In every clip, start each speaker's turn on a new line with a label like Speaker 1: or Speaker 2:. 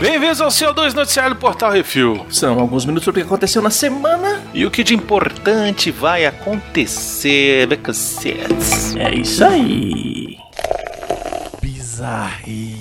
Speaker 1: Bem-vindos ao CO2 Noticiário do Portal Refil.
Speaker 2: São alguns minutos sobre o que aconteceu na semana.
Speaker 1: E o que de importante vai acontecer.
Speaker 2: É isso aí.
Speaker 3: Bizarrice.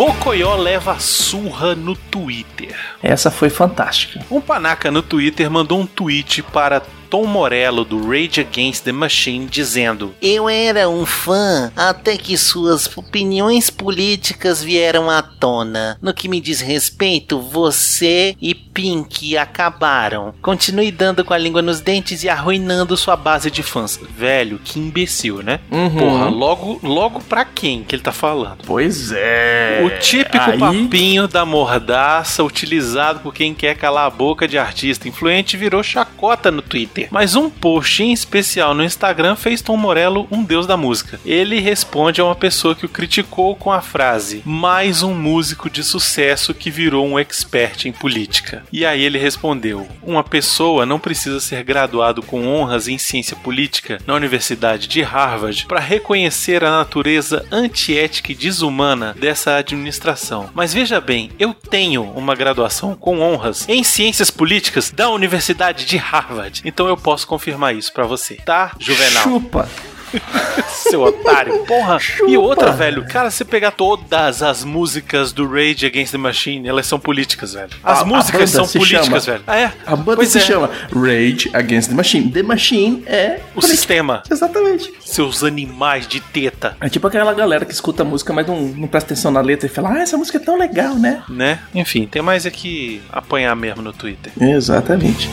Speaker 1: Bocoió leva surra no Twitter.
Speaker 2: Essa foi fantástica.
Speaker 1: Um panaca no Twitter mandou um tweet para Tom Morello do Rage Against the Machine dizendo:
Speaker 4: Eu era um fã até que suas opiniões políticas vieram à tona. No que me diz respeito, você e Pink acabaram. Continue dando com a língua nos dentes e arruinando sua base de fãs.
Speaker 1: Velho, que imbecil, né?
Speaker 2: Uhum.
Speaker 1: Porra, logo, logo pra quem que ele tá falando?
Speaker 2: Pois é.
Speaker 1: O típico
Speaker 2: Aí-
Speaker 1: papinho da mordaça utilizado por quem quer calar a boca de artista influente virou chacota no Twitter. Mas um post em especial no Instagram fez Tom Morello um deus da música. Ele responde a uma pessoa que o criticou com a frase: mais um músico de sucesso que virou um expert em política. E aí ele respondeu: uma pessoa não precisa ser graduado com honras em ciência política na Universidade de Harvard para reconhecer a natureza antiética e desumana dessa administração. Mas veja bem, eu tenho uma graduação com honras em ciências políticas da Universidade de Harvard. Então eu posso confirmar isso pra você, tá, Juvenal?
Speaker 2: Chupa.
Speaker 1: Seu otário. Porra. E
Speaker 2: Chupa.
Speaker 1: outra, velho. Cara, você pegar todas as músicas do Rage Against the Machine, elas são políticas, velho. As
Speaker 2: A- a
Speaker 1: músicas
Speaker 2: banda
Speaker 1: são
Speaker 2: se
Speaker 1: políticas,
Speaker 2: chama-
Speaker 1: velho. Ah, é?
Speaker 2: A banda
Speaker 1: Pois
Speaker 2: se
Speaker 1: é.
Speaker 2: chama Rage Against the Machine. The Machine é
Speaker 1: O
Speaker 2: política.
Speaker 1: sistema.
Speaker 2: Exatamente.
Speaker 1: Seus animais de teta.
Speaker 2: É tipo aquela galera que escuta a música, mas não, não presta atenção na letra e fala, ah, essa música é tão legal, né?
Speaker 1: Né? Enfim, tem mais é que apanhar mesmo no Twitter.
Speaker 2: Exatamente.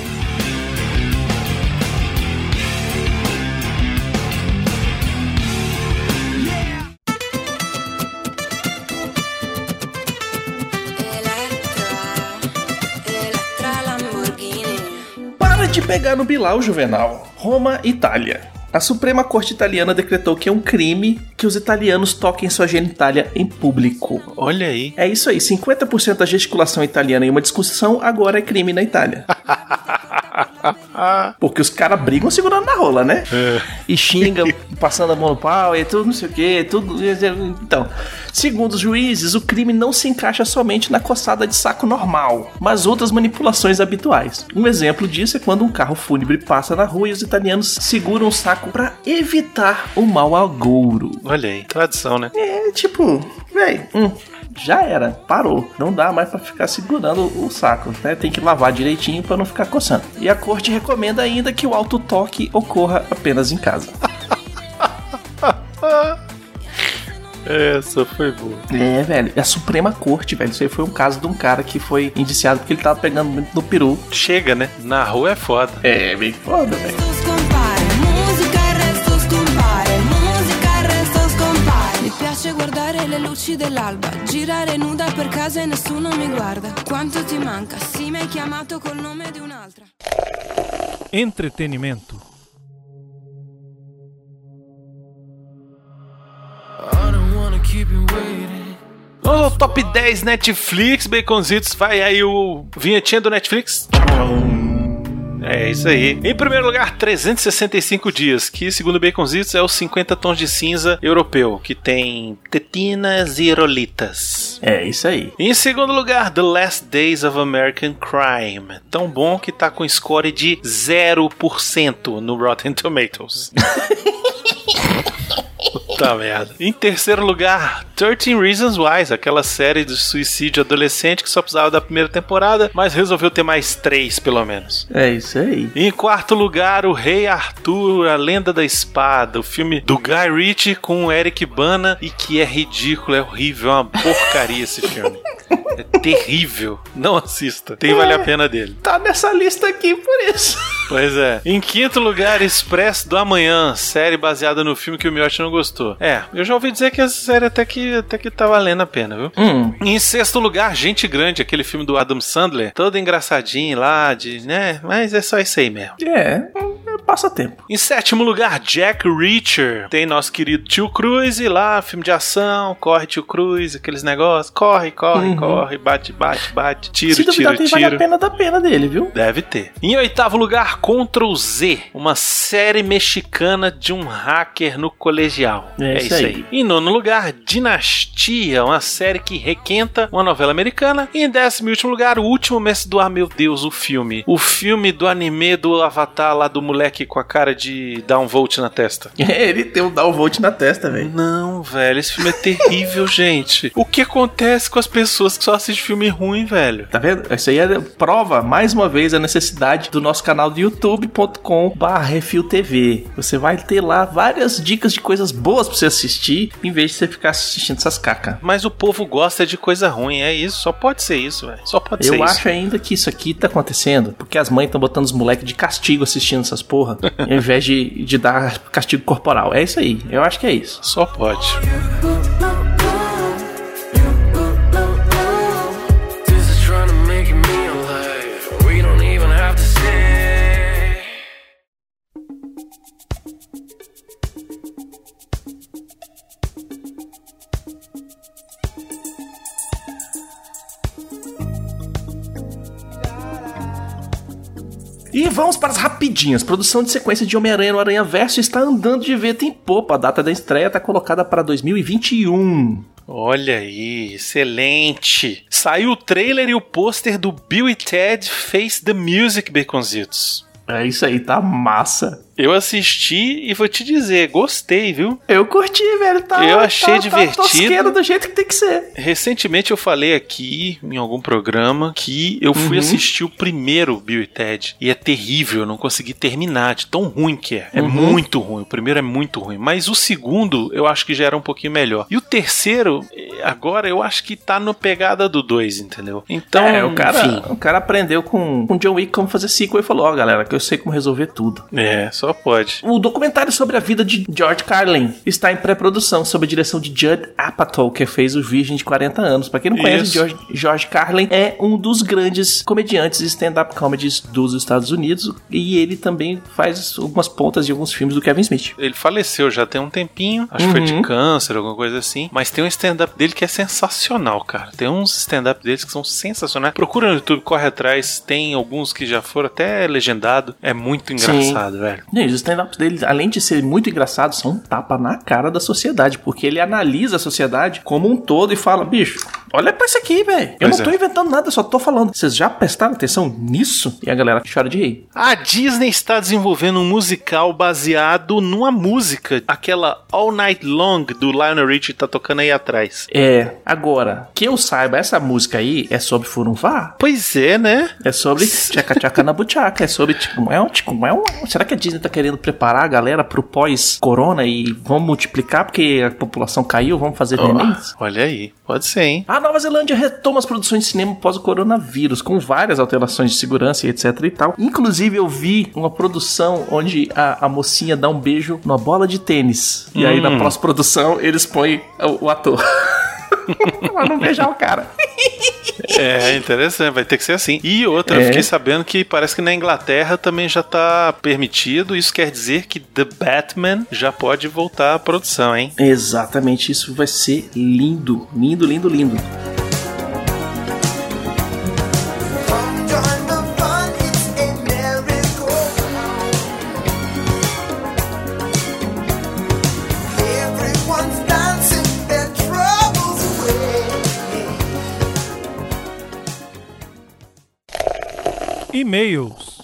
Speaker 2: De pegar no Bilal, Juvenal. Roma, Itália. A Suprema Corte Italiana decretou que é um crime que os italianos toquem sua genitália em público.
Speaker 1: Olha aí.
Speaker 2: É isso aí, 50% da gesticulação italiana em uma discussão agora é crime na Itália. Porque os caras brigam segurando na rola, né? E xingam, passando a mão no pau e tudo, não sei o que, tudo. Então, segundo os juízes, o crime não se encaixa somente na coçada de saco normal, mas outras manipulações habituais. Um exemplo disso é quando um carro fúnebre passa na rua e os italianos seguram o saco pra evitar o mau agouro.
Speaker 1: Olha aí. Tradição, né?
Speaker 2: É tipo, véi, hum, já era, parou. Não dá mais pra ficar segurando o saco, né? Tem que lavar direitinho pra não ficar coçando. E a corte recomenda ainda que o autotoque ocorra apenas em casa.
Speaker 1: Essa foi boa.
Speaker 2: É, velho, é a Suprema Corte, velho. Isso aí foi um caso de um cara que foi indiciado porque ele tava pegando muito no peru.
Speaker 1: Chega, né? Na rua é foda.
Speaker 2: É, bem foda, velho.
Speaker 5: Luci dell'alba, girare nuda per casa e nessuno mi guarda. Quanto ti manca? Sì, mi hai chiamato col nome di un'altra.
Speaker 3: Entretenimento.
Speaker 1: Ao top 10 Netflix, Baconzitos. Vai aí o vinhetinha do Netflix. É isso aí. Em primeiro lugar, 365 dias, que segundo Baconzitos é os 50 tons de cinza europeu, que tem tetinas e rolitas.
Speaker 2: É isso aí.
Speaker 1: Em segundo lugar, The Last Days of American Crime. Tão bom que tá com score de 0% no Rotten Tomatoes. Puta merda. Em terceiro lugar, 13 Reasons Why, aquela série de suicídio adolescente que só precisava da primeira temporada, mas resolveu ter mais três, pelo menos.
Speaker 2: É isso aí.
Speaker 1: Em quarto lugar, O Rei Arthur, A Lenda da Espada, o filme do Guy Ritchie com o Eric Bana e que é ridículo, é horrível, é uma porcaria esse filme. É terrível. Não assista. Tem vale a pena dele.
Speaker 2: Tá nessa lista aqui por isso.
Speaker 1: Pois é. Em quinto lugar, Expresso do Amanhã, série baseada no filme que o Miotti não gostou. É, eu já ouvi dizer que essa série até que, até que tá valendo a pena, viu?
Speaker 2: Hum.
Speaker 1: Em sexto lugar, Gente Grande, aquele filme do Adam Sandler, todo engraçadinho lá, de, né? Mas é só isso aí mesmo.
Speaker 2: É, é passatempo.
Speaker 1: Em sétimo lugar, Jack Reacher. Tem nosso querido Tio Cruz e lá, filme de ação, corre Tio Cruz, aqueles negócios, corre, corre,
Speaker 2: Uhum.
Speaker 1: corre, bate, bate, bate, tiro,
Speaker 2: Se duvidar,
Speaker 1: tiro,
Speaker 2: tem vale a
Speaker 1: tiro.
Speaker 2: pena da pena dele, viu?
Speaker 1: Deve ter. Em oitavo lugar, Ctrl Z, uma série mexicana de um hacker no colegial.
Speaker 2: É isso aí.
Speaker 1: Em nono lugar, Dinastia, uma série que requenta uma novela americana. E em décimo e último lugar, o último mestre do ar, meu Deus, o filme. O filme do anime do Avatar lá do moleque com a cara de dar um volt na testa.
Speaker 2: Ele tem um downvolt na testa, velho.
Speaker 1: Não, velho, esse filme é terrível, gente. O que acontece com as pessoas que só assistem filme ruim, velho?
Speaker 2: Tá vendo? Isso aí é prova, mais uma vez, a necessidade do nosso canal do youtube.com TV. Você vai ter lá várias dicas de coisas boas pra você assistir, em vez de você ficar assistindo essas cacas.
Speaker 1: Mas o povo gosta de coisa ruim, é isso. Só pode ser isso, velho. Só pode ser
Speaker 2: Eu
Speaker 1: isso.
Speaker 2: acho ainda que isso aqui tá acontecendo porque as mães estão botando os moleques de castigo assistindo essas porra, ao invés de, de dar castigo corporal. É isso aí. Eu acho que é isso.
Speaker 1: Só pode.
Speaker 2: E vamos para as rapidinhas. Produção de sequência de Homem-Aranha no Aranha Verso está andando de vento em popa. A data da estreia está colocada para 2021.
Speaker 1: Olha aí, excelente. Saiu o trailer e o pôster do Bill e Ted Face the Music, Baconzitos.
Speaker 2: É isso aí, tá massa.
Speaker 1: Eu assisti e vou te dizer, gostei, viu?
Speaker 2: Eu curti, velho. Tá,
Speaker 1: Eu achei
Speaker 2: tá,
Speaker 1: divertido.
Speaker 2: Tá do jeito que tem que ser.
Speaker 1: Recentemente eu falei aqui em algum programa que eu fui
Speaker 2: Uhum.
Speaker 1: assistir o primeiro Bill e Ted e é terrível, eu não consegui terminar de tão ruim que é. É
Speaker 2: Uhum.
Speaker 1: muito ruim. O primeiro é muito ruim, mas o segundo eu acho que já era um pouquinho melhor. E o terceiro, eh, agora eu acho que tá no pegada do dois, entendeu? Então,
Speaker 2: é, o cara,
Speaker 1: enfim.
Speaker 2: o cara aprendeu com, com John Wick como fazer sequel e falou: Ó, galera, que eu sei como resolver tudo.
Speaker 1: É, só pode.
Speaker 2: O documentário sobre a vida de George Carlin está em pré-produção, sob a direção de Judd Apatow, que fez o Virgem de 40 anos. Pra quem não conhece. George, George Carlin é um dos grandes comediantes e stand-up comedies dos Estados Unidos e ele também faz algumas pontas de alguns filmes do Kevin Smith.
Speaker 1: Ele faleceu já tem um tempinho, acho que foi de
Speaker 2: Uhum.
Speaker 1: câncer, alguma coisa assim. Mas tem um stand-up dele que é sensacional, cara. Tem uns stand-up deles que são sensacionais. Procura no YouTube, corre atrás. Tem alguns que já foram até legendado. É muito engraçado, velho.
Speaker 2: Os stand-ups dele, além de ser muito engraçados, são um tapa na cara da sociedade, porque ele analisa a sociedade como um todo e fala: bicho, olha pra isso aqui, velho. Eu
Speaker 1: Pois
Speaker 2: não tô
Speaker 1: é.
Speaker 2: inventando nada, eu só tô falando. Vocês já prestaram atenção nisso? E a galera chora de rir.
Speaker 1: A Disney está desenvolvendo um musical baseado numa música, aquela All Night Long do Lionel Richie tá tocando aí atrás.
Speaker 2: É, agora, que eu saiba, essa música aí é sobre Furunvá?
Speaker 1: Pois é, né?
Speaker 2: É sobre tchaca tchaca na buchaca, é sobre tipo, é um, tipo, é um, será que a Disney tá querendo preparar a galera pro pós-corona e vamos multiplicar porque a população caiu, vamos fazer remakes?
Speaker 1: Olha aí, pode ser, hein?
Speaker 2: A Nova Zelândia retoma as produções de cinema após o coronavírus, com várias alterações de segurança e etc e tal. Inclusive, eu vi uma produção onde a, a mocinha dá um beijo numa bola de tênis. E aí, na
Speaker 1: Hum.
Speaker 2: pós-produção, eles põem o, o ator. pra não beijar o cara.
Speaker 1: É interessante, vai ter que ser assim. E outra, eu
Speaker 2: É.
Speaker 1: fiquei sabendo que parece que na Inglaterra também já tá permitido. Isso quer dizer que The Batman já pode voltar à produção, hein?
Speaker 2: Exatamente, isso vai ser lindo. Lindo, lindo, lindo.
Speaker 6: E-mails.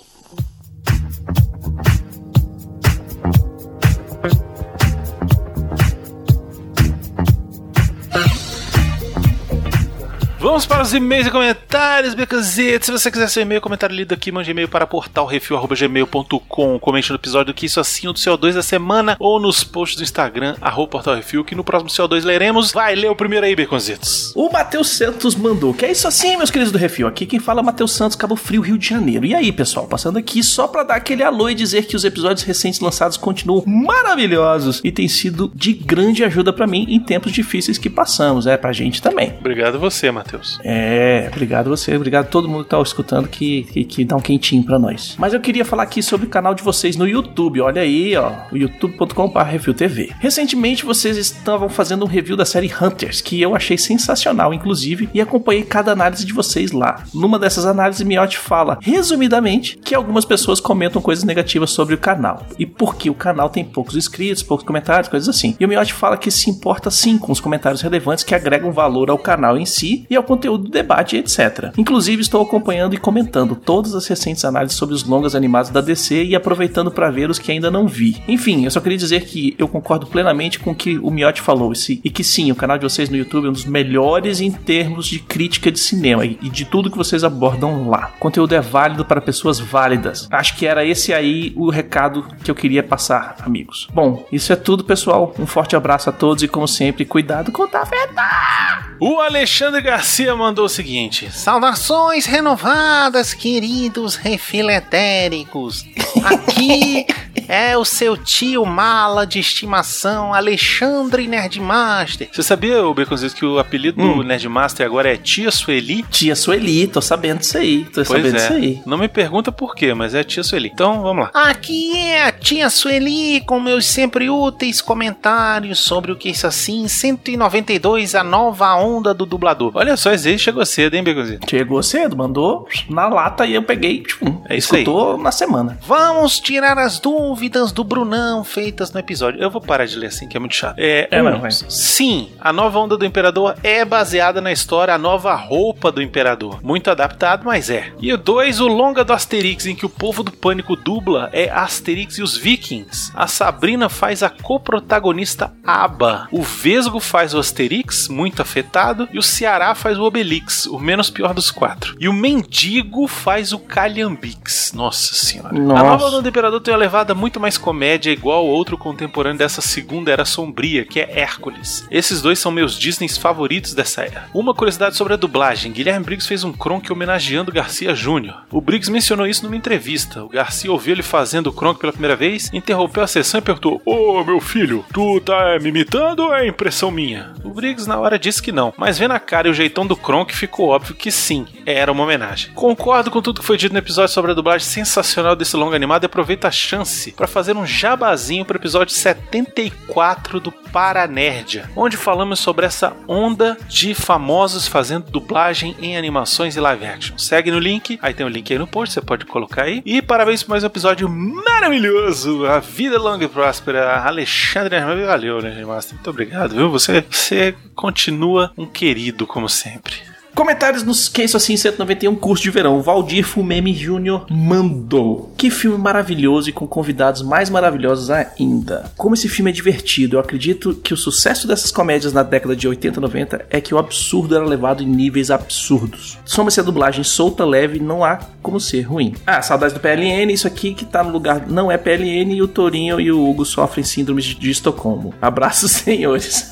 Speaker 1: Vamos para os e-mails e comentários, Becazete. Se você quiser seu e-mail, comentário lido aqui, mande e-mail para portalrefil.gmail.com. Comente no episódio que isso assim do CO2 da semana ou nos posts do Instagram, arroba portalrefil, que no próximo CO2 leremos. Vai, lê o primeiro aí, Beconzitos.
Speaker 2: O Matheus Santos mandou, que é isso assim, meus queridos do Refil. Aqui quem fala é Matheus Santos, Cabo Frio, Rio de Janeiro. E aí, pessoal, passando aqui só pra dar aquele alô e dizer que os episódios recentes lançados continuam maravilhosos e têm sido de grande ajuda pra mim em tempos difíceis que passamos, é pra gente também.
Speaker 1: Obrigado você, Matheus.
Speaker 2: É, obrigado você, obrigado todo mundo que tá escutando que, que, que dá um quentinho pra nós. Mas eu queria falar aqui sobre o canal de vocês no YouTube, olha aí, ó, o youtube.com.br reviewtv. Recentemente vocês estavam fazendo um review da série Hunters, que eu achei sensacional, inclusive, e acompanhei cada análise de vocês lá. Numa dessas análises, Miotti fala, resumidamente, que algumas pessoas comentam coisas negativas sobre o canal. E porque o canal tem poucos inscritos, poucos comentários, coisas assim. E o Miotti fala que se importa sim com os comentários relevantes que agregam valor ao canal em si e ao conteúdo do debate, etc. Inclusive, estou acompanhando e comentando todas as recentes análises sobre os longas animados da DC e aproveitando para ver os que ainda não vi. Enfim, eu só queria dizer que eu concordo plenamente com o que o Miotti falou e que sim, o canal de vocês no YouTube é um dos melhores em termos de crítica de cinema e de tudo que vocês abordam lá. O conteúdo é válido para pessoas válidas. Acho que era esse aí o recado que eu queria passar, amigos. Bom, isso é tudo, pessoal. Um forte abraço a todos e, como sempre, cuidado com o tafeta!
Speaker 1: O Alexandre Garcia mandou o seguinte:
Speaker 4: Saudações renovadas, queridos refiletéricos. Aqui é o seu tio mala de estimação, Alexandre Nerdmaster.
Speaker 1: Você sabia, o Baconzitos, que o apelido do Nerdmaster agora é Tia Sueli?
Speaker 2: Tia Sueli, tô sabendo disso aí. Tô
Speaker 1: Pois
Speaker 2: sabendo
Speaker 1: é.
Speaker 2: disso aí.
Speaker 1: Não me pergunta por quê, mas é Tia Sueli. Então, vamos lá.
Speaker 4: Aqui é a tia Sueli com meus sempre úteis comentários sobre o que isso assim 192, a nova onda do dublador.
Speaker 1: Olha só, esse aí chegou cedo, hein, Baconzitos?
Speaker 2: Chegou cedo, mandou na lata e eu peguei, tipo,
Speaker 1: É isso aí.
Speaker 2: escutou na semana.
Speaker 4: Vamos tirar as dúvidas do Brunão feitas no episódio.
Speaker 1: Eu vou parar de ler assim, que é muito chato. É,
Speaker 2: É,
Speaker 1: um,
Speaker 2: não,
Speaker 1: sim, a nova onda do Imperador é baseada na história A Nova Roupa do Imperador. Muito adaptado, mas é. E o 2, o longa do Asterix, em que o povo do pânico dubla é Asterix e os Vikings. A Sabrina faz a coprotagonista Aba. O Vesgo faz o Asterix, muito afetado. E o Ceará faz o Obelix, o menos pior dos quatro. E o Mendigo faz o Calhambix. Nossa senhora.
Speaker 2: Nossa.
Speaker 1: A nova do Imperador tem uma levada muito mais comédia, igual outro contemporâneo dessa segunda era sombria, que é Hércules. Esses dois são meus Disneys favoritos dessa era. Uma curiosidade sobre a dublagem: Guilherme Briggs fez um Kronk homenageando Garcia Júnior. O Briggs mencionou isso numa entrevista. O Garcia ouviu ele fazendo o Kronk pela primeira vez, interrompeu a sessão e perguntou: Ô meu filho, tu tá me imitando ou é impressão minha? O Briggs na hora disse que não, mas vendo a cara e o jeitão do Kronk ficou óbvio que sim, era uma homenagem. Concordo com tudo que foi dito no episódio sobre a dublagem sensacional desse longa animado e aproveito a chance para fazer um jabazinho pro episódio 74 do Paranerdia, onde falamos sobre essa onda de famosos fazendo dublagem em animações e live action. Segue no link, aí tem o link aí no post, você pode colocar aí. E parabéns por mais um episódio maravilhoso! A vida longa e próspera. Alexandre valeu, né, Master? Muito obrigado, viu? Você, você continua um querido, como sempre.
Speaker 2: Comentários nos Que Isso Assim 191 Curso de Verão. Valdir Fumeme Júnior mandou. Que filme maravilhoso e com convidados mais maravilhosos ainda. Como esse filme é divertido, eu acredito que o sucesso dessas comédias na década de 80 e 90 é que o absurdo era levado em níveis absurdos. Soma-se a dublagem solta, leve, não há como ser ruim. Ah, saudades do PLN, isso aqui que tá no lugar não é PLN e o Torinho e o Hugo sofrem síndromes de, de Estocolmo. Abraços, senhores.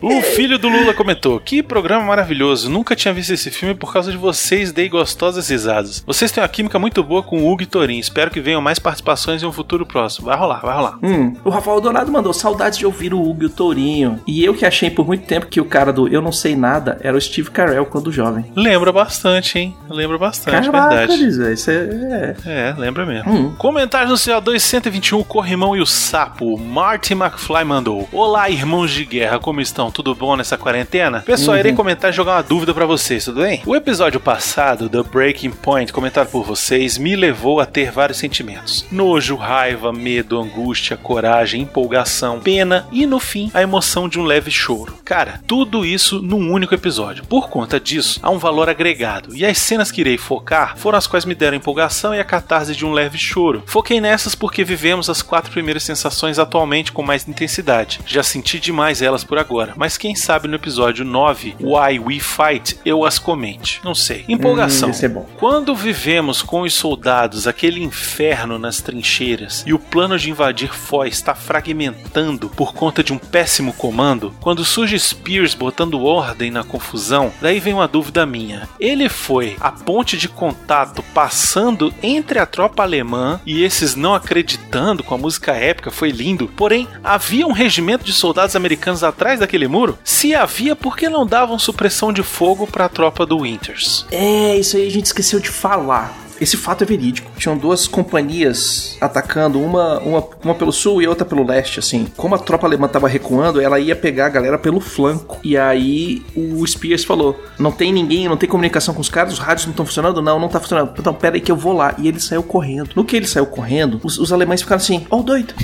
Speaker 1: O filho do Lula comentou: Que programa maravilhoso. Nunca tinha visto esse filme por causa de vocês, dei gostosas risadas. Vocês têm uma química muito boa com o Hugo e Torin. Espero que venham mais participações em um futuro próximo. Vai rolar, vai rolar.
Speaker 2: Hum, o Rafael Dourado mandou saudades de ouvir o Hugo e o Tourinho. E eu que achei por muito tempo que o cara do Eu Não Sei Nada era o Steve Carell quando jovem.
Speaker 1: Lembra bastante, hein? Lembra bastante,
Speaker 2: Caraca,
Speaker 1: verdade.
Speaker 2: Isso é...
Speaker 1: É, lembra mesmo.
Speaker 2: Hum.
Speaker 1: Comentários no CO2 121, o Corrimão e o Sapo. Marty McFly mandou. Olá, irmãos de guerra, como estão? Tudo bom nessa quarentena? Pessoal, irei comentar e jogar uma dúvida pra vocês, tudo bem? O episódio passado, The Breaking Point, comentado por vocês, me levou a ter vários sentimentos: nojo, raiva, medo, angústia, coragem, empolgação, pena e, no fim, a emoção de um leve choro. Cara, tudo isso num único episódio. Por conta disso, há um valor agregado. E as cenas que irei focar foram as quais me deram empolgação e a catarse de um leve choro. Foquei nessas porque vivemos as quatro primeiras sensações atualmente com mais intensidade. Já senti demais elas por agora, mas quem sabe no episódio 9, Why We Fight, eu as comente. Não sei. Empolgação.
Speaker 2: Hum, é bom.
Speaker 1: Quando vivemos com os soldados aquele inferno nas trincheiras e o plano de invadir Foy está fragmentando por conta de um péssimo comando, quando surge Spears botando ordem na confusão, daí vem uma dúvida minha. Ele foi a ponte de contato passando entre a tropa alemã e esses não acreditados gritando com a música épica, foi lindo. Porém, havia um regimento de soldados americanos atrás daquele muro? Se havia, por que não davam supressão de fogo para a tropa do Winters?
Speaker 2: É, isso aí a gente esqueceu de falar. Esse fato é verídico. Tinham duas companhias atacando, uma, uma, uma pelo sul e outra pelo leste, assim. Como a tropa alemã tava recuando, ela ia pegar a galera pelo flanco. E aí o Spears falou: Não tem ninguém, não tem comunicação com os caras, os rádios não estão funcionando? Não, não tá funcionando. Então, pera aí que eu vou lá. E ele saiu correndo. No que ele saiu correndo, os, os alemães ficaram assim: Ó, o doido.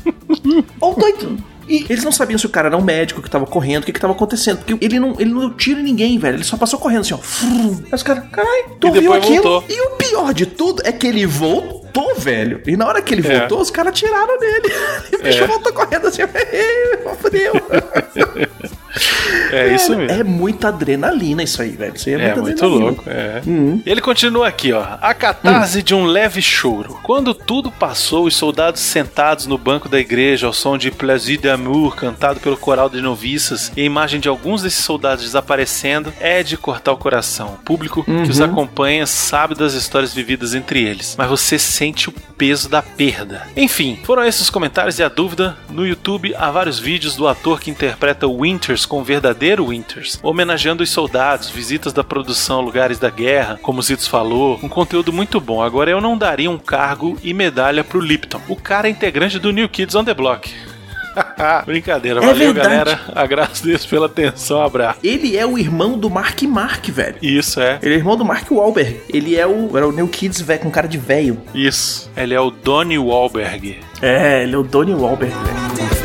Speaker 2: Ó, o doido. E eles não sabiam se o cara era um médico que tava correndo, o que que tava acontecendo. Porque ele não, ele não deu tiro em ninguém, velho. Ele só passou correndo assim, ó. Aí os caras, caralho, tu viu aquilo?
Speaker 1: voltou.
Speaker 2: E o pior de tudo é que ele voltou, velho. E na hora que ele
Speaker 1: É.
Speaker 2: voltou, os caras tiraram dele. E o bicho
Speaker 1: É.
Speaker 2: voltou correndo assim, fodeu.
Speaker 1: É isso mesmo.
Speaker 2: É muita adrenalina isso aí, velho. Isso aí é,
Speaker 1: É muito
Speaker 2: adrenalina.
Speaker 1: louco, é. E ele continua aqui, ó. A catarse de um leve choro. Quando tudo passou, os soldados sentados no banco da igreja ao som de Plaisir d'amour cantado pelo coral de noviças e a imagem de alguns desses soldados desaparecendo é de cortar o coração. O público que os acompanha sabe das histórias vividas entre eles, mas você sente o peso da perda. Enfim, foram esses os comentários e a dúvida. No YouTube há vários vídeos do ator que interpreta o Winters com o verdadeiro Winters, homenageando os soldados, visitas da produção, lugares da guerra, como o Zitos falou. Um conteúdo muito bom. Agora eu não daria um cargo e medalha pro Lipton. O cara é integrante do New Kids on the Block. Brincadeira,
Speaker 2: É
Speaker 1: valeu
Speaker 2: verdade.
Speaker 1: galera. Agradeço pela atenção, abraço.
Speaker 2: Ele é o irmão do Mark Mark, velho.
Speaker 1: Isso é,
Speaker 2: Ele é irmão do Mark Wahlberg. Ele é o, era o New Kids, velho, com cara de velho.
Speaker 1: isso. Ele é o Donnie Wahlberg.
Speaker 2: É, ele é o Donnie Wahlberg, velho.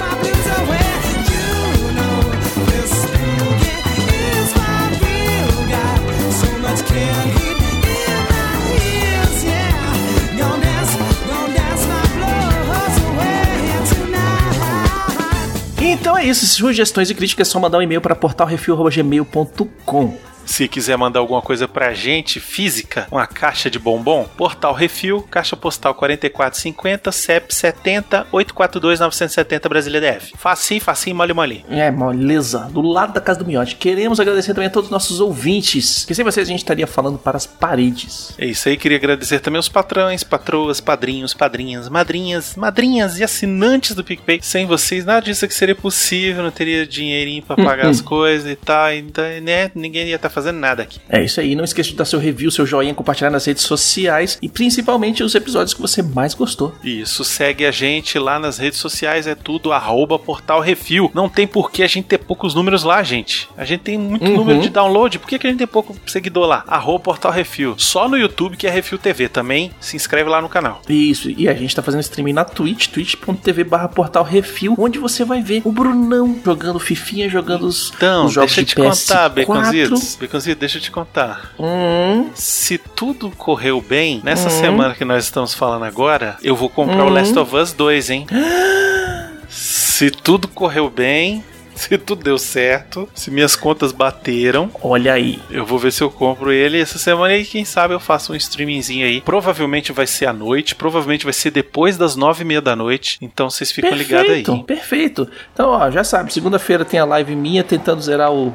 Speaker 2: É isso. Sugestões e críticas é só mandar um e-mail para portalrefil.gmail.com.
Speaker 1: Se quiser mandar alguma coisa pra gente, física, uma caixa de bombom, Portal Refil, caixa postal 4450, CEP 70 842 970 Brasília DF. Facinho, facinho, mole, mole.
Speaker 2: É, moleza, do lado da casa do Miote. Queremos agradecer também a todos os nossos ouvintes, que sem vocês a gente estaria falando para as paredes.
Speaker 1: É isso aí, queria agradecer também os patrões, patroas, padrinhos, padrinhas, madrinhas, madrinhas e assinantes do PicPay. Sem vocês, nada disso aqui seria possível, não teria dinheirinho pra pagar as coisas e tal, então, né, ninguém ia estar fazendo nada aqui.
Speaker 2: É isso aí, não esqueça de dar seu review, seu joinha, compartilhar nas redes sociais e principalmente os episódios que você mais gostou.
Speaker 1: Isso, segue a gente lá nas redes sociais, é tudo arroba portal refil. Não tem por que a gente ter poucos números lá, gente. A gente tem muito
Speaker 2: Uhum.
Speaker 1: número de download, por que, que a gente tem pouco seguidor lá? Arroba portal refil. Só no YouTube que é Refil TV também, se inscreve lá no canal.
Speaker 2: Isso, e a gente tá fazendo streaming na Twitch, twitch.tv barra portal refil, onde você vai ver o Brunão jogando fifinha, jogando os,
Speaker 1: Então,
Speaker 2: os jogos
Speaker 1: deixa
Speaker 2: de
Speaker 1: te contar,
Speaker 2: PS4.
Speaker 1: Baconzitos. Baconzitos, deixa eu te contar.
Speaker 2: Hum,
Speaker 1: Se tudo correu bem, nessa
Speaker 2: Uhum.
Speaker 1: semana que nós estamos falando agora, eu vou comprar o Last of Us 2, hein? Se tudo correu bem, se tudo deu certo, se minhas contas bateram,
Speaker 2: olha aí.
Speaker 1: eu vou ver se eu compro ele essa semana e quem sabe eu faço um streamingzinho aí. Provavelmente vai ser à noite, provavelmente vai ser depois das nove e meia da noite, então vocês ficam ligados aí.
Speaker 2: Perfeito, perfeito. Então, ó, já sabe, segunda-feira tem a live minha tentando zerar o,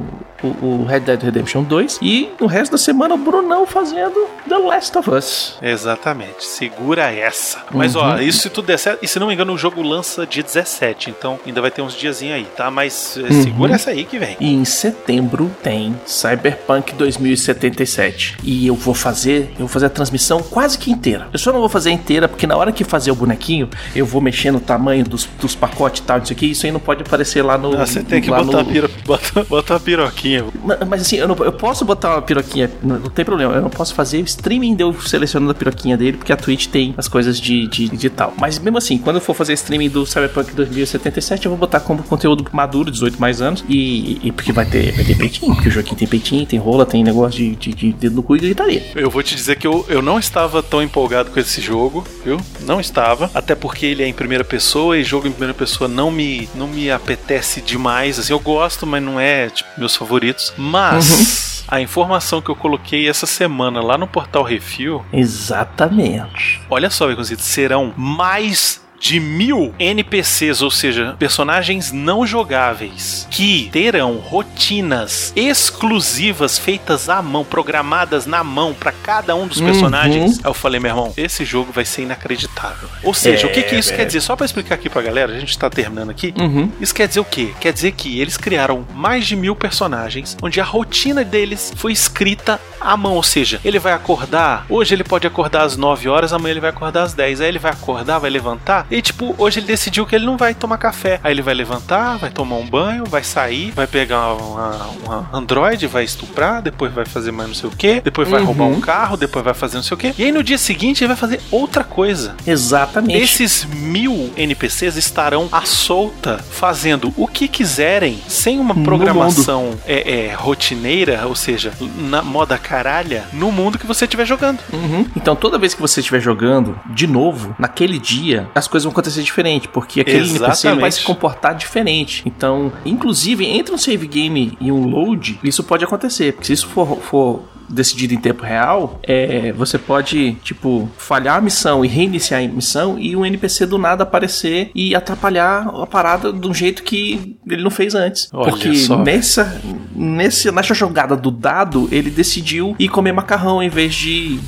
Speaker 2: o, o Red Dead Redemption 2 e no resto da semana o Brunão fazendo The Last of Us.
Speaker 1: Exatamente, segura essa. Mas ó, isso se tudo der certo, e se não me engano o jogo lança dia 17, então ainda vai ter uns diazinhos aí, tá? Mas eh, segura essa aí que vem.
Speaker 2: E em setembro tem Cyberpunk 2077. E eu vou fazer, eu vou fazer a transmissão quase que inteira. Eu só não vou fazer inteira porque na hora que fazer o bonequinho, eu vou mexer no tamanho dos, dos pacotes e tal, isso aqui, isso aí não pode aparecer lá no
Speaker 1: Ah, você tem que botar,
Speaker 2: no-
Speaker 1: a piro... bota, bota uma piroquinha.
Speaker 2: Ma- Mas assim, eu, não- eu posso botar uma piroquinha, não, não tem problema. Eu não posso fazer o streaming de eu selecionando a piroquinha dele, porque a Twitch tem as coisas de, de digital. Mas mesmo assim, quando eu for fazer streaming do Cyberpunk 2077, eu vou botar como conteúdo maduro, 18 mais anos. E, e porque vai ter, vai ter peitinho, porque o joguinho tem peitinho, tem rola, tem negócio de, de, de dedo no cu e gritaria.
Speaker 1: Eu vou te dizer que eu, eu não estava tão empolgado com esse jogo, viu? Não estava. Até porque ele é em primeira pessoa e jogo em primeira pessoa não me, não me apetece demais. Assim, eu gosto, mas não é, tipo, meus favoritos. Mas. A informação que eu coloquei essa semana lá no portal Refil,
Speaker 2: Exatamente.
Speaker 1: olha só, Baconzitos, serão mais de mil NPCs, ou seja, personagens não jogáveis, que terão rotinas exclusivas feitas à mão, programadas na mão pra cada um dos
Speaker 2: Uhum.
Speaker 1: personagens. Aí eu falei, meu irmão, esse jogo vai ser inacreditável. Ou seja,
Speaker 2: É,
Speaker 1: o que, que isso
Speaker 2: velho.
Speaker 1: quer dizer? Só pra explicar aqui pra galera, a gente tá terminando aqui.
Speaker 2: Uhum.
Speaker 1: Isso quer dizer o quê? Quer dizer que eles criaram mais de mil personagens, onde a rotina deles foi escrita à mão. Ou seja, ele vai acordar, hoje ele pode acordar às 9 horas, amanhã ele vai acordar às 10. Aí ele vai acordar, vai levantar, e tipo, hoje ele decidiu que ele não vai tomar café. Aí ele vai levantar, vai tomar um banho, vai sair, vai pegar uma, uma Android, vai estuprar, depois vai fazer mais não sei o que, depois vai
Speaker 2: Uhum.
Speaker 1: roubar um carro, depois vai fazer não sei o que. E aí no dia seguinte ele vai fazer outra coisa.
Speaker 2: Exatamente.
Speaker 1: Esses mil NPCs estarão à solta, fazendo o que quiserem, sem uma programação é, é, rotineira, ou seja, na moda caralha, no mundo que você estiver jogando.
Speaker 2: Uhum. Então, toda vez que você estiver jogando de novo, naquele dia, as coisas vão acontecer diferente, porque aquele NPC
Speaker 1: Exatamente.
Speaker 2: vai se comportar diferente. Então, inclusive, entre um save game e um load, isso pode acontecer, porque se isso for, for decidido em tempo real, é, você pode, tipo, falhar a missão e reiniciar a missão e um NPC do nada aparecer e atrapalhar a parada de um jeito que ele não fez antes.
Speaker 1: Olha
Speaker 2: porque
Speaker 1: só.
Speaker 2: nessa, nesse, nessa jogada do dado, ele decidiu ir comer macarrão em vez de ir,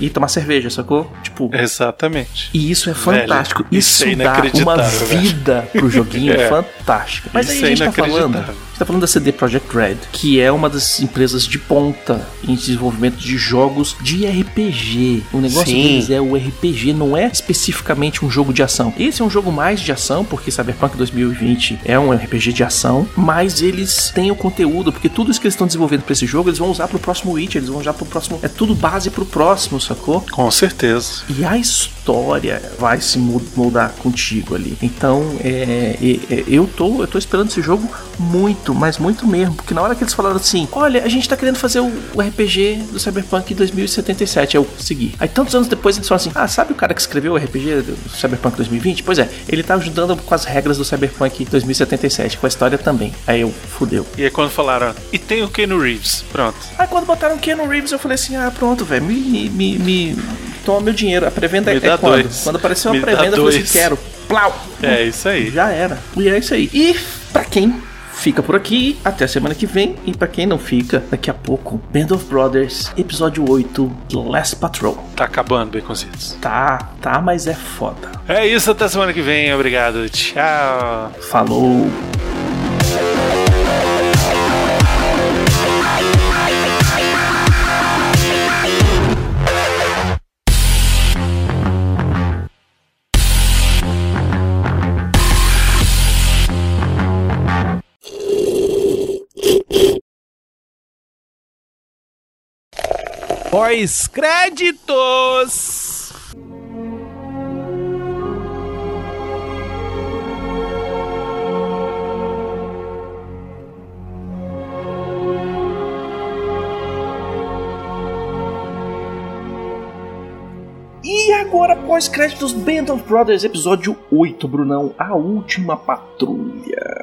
Speaker 2: ir tomar cerveja, sacou? Tipo,
Speaker 1: Exatamente.
Speaker 2: e isso é fantástico.
Speaker 1: Velho, isso
Speaker 2: isso
Speaker 1: é
Speaker 2: dá uma
Speaker 1: inacreditável, velho.
Speaker 2: vida pro joguinho
Speaker 1: É.
Speaker 2: fantástica. Mas
Speaker 1: Isso
Speaker 2: aí
Speaker 1: é
Speaker 2: a gente tá falando.
Speaker 1: Inacreditável.
Speaker 2: A gente tá falando da CD Projekt Red, que é uma das empresas de ponta em desenvolvimento de jogos de RPG. O negócio
Speaker 1: Sim.
Speaker 2: deles é o RPG, não é especificamente um jogo de ação. Esse é um jogo mais de ação, porque Cyberpunk 2020 é um RPG de ação, mas eles têm o conteúdo, porque tudo isso que eles estão desenvolvendo pra esse jogo, eles vão usar pro próximo Witcher, eles vão usar pro próximo. É tudo base pro próximo, sacou?
Speaker 1: Com certeza.
Speaker 2: E a história vai se moldar contigo ali. Então, é, é, é, eu, tô, eu tô esperando esse jogo muito, mas muito mesmo. Porque na hora que eles falaram assim: Olha, a gente tá querendo fazer o, o RPG do Cyberpunk 2077, eu segui. Aí, tantos anos depois, eles falaram assim: Ah, sabe o cara que escreveu o RPG do Cyberpunk 2020? Pois é, ele tá ajudando com as regras do Cyberpunk 2077, com a história também. Aí eu, fudeu.
Speaker 1: E aí quando falaram, e tem o Keanu Reeves, pronto.
Speaker 2: Aí quando botaram Keanu Reeves, eu falei assim: ah, pronto, velho, me, me, me, me- toma meu dinheiro. A pré-venda é, é quando?
Speaker 1: dois.
Speaker 2: Quando apareceu a pré-venda, eu falei assim: quero. Plau!
Speaker 1: É isso aí.
Speaker 2: Já era. E é isso aí. E pra quem fica por aqui, até a semana que vem. E pra quem não fica, daqui a pouco, Band of Brothers, episódio 8, Last Patrol.
Speaker 1: Tá acabando, Baconzitos.
Speaker 2: Tá, tá, mas é foda.
Speaker 1: É isso, até semana que vem. Obrigado. Tchau.
Speaker 2: Falou!
Speaker 6: Pós-créditos!
Speaker 2: E agora, pós-créditos, Band of Brothers, episódio 8, Brunão, a última patrulha.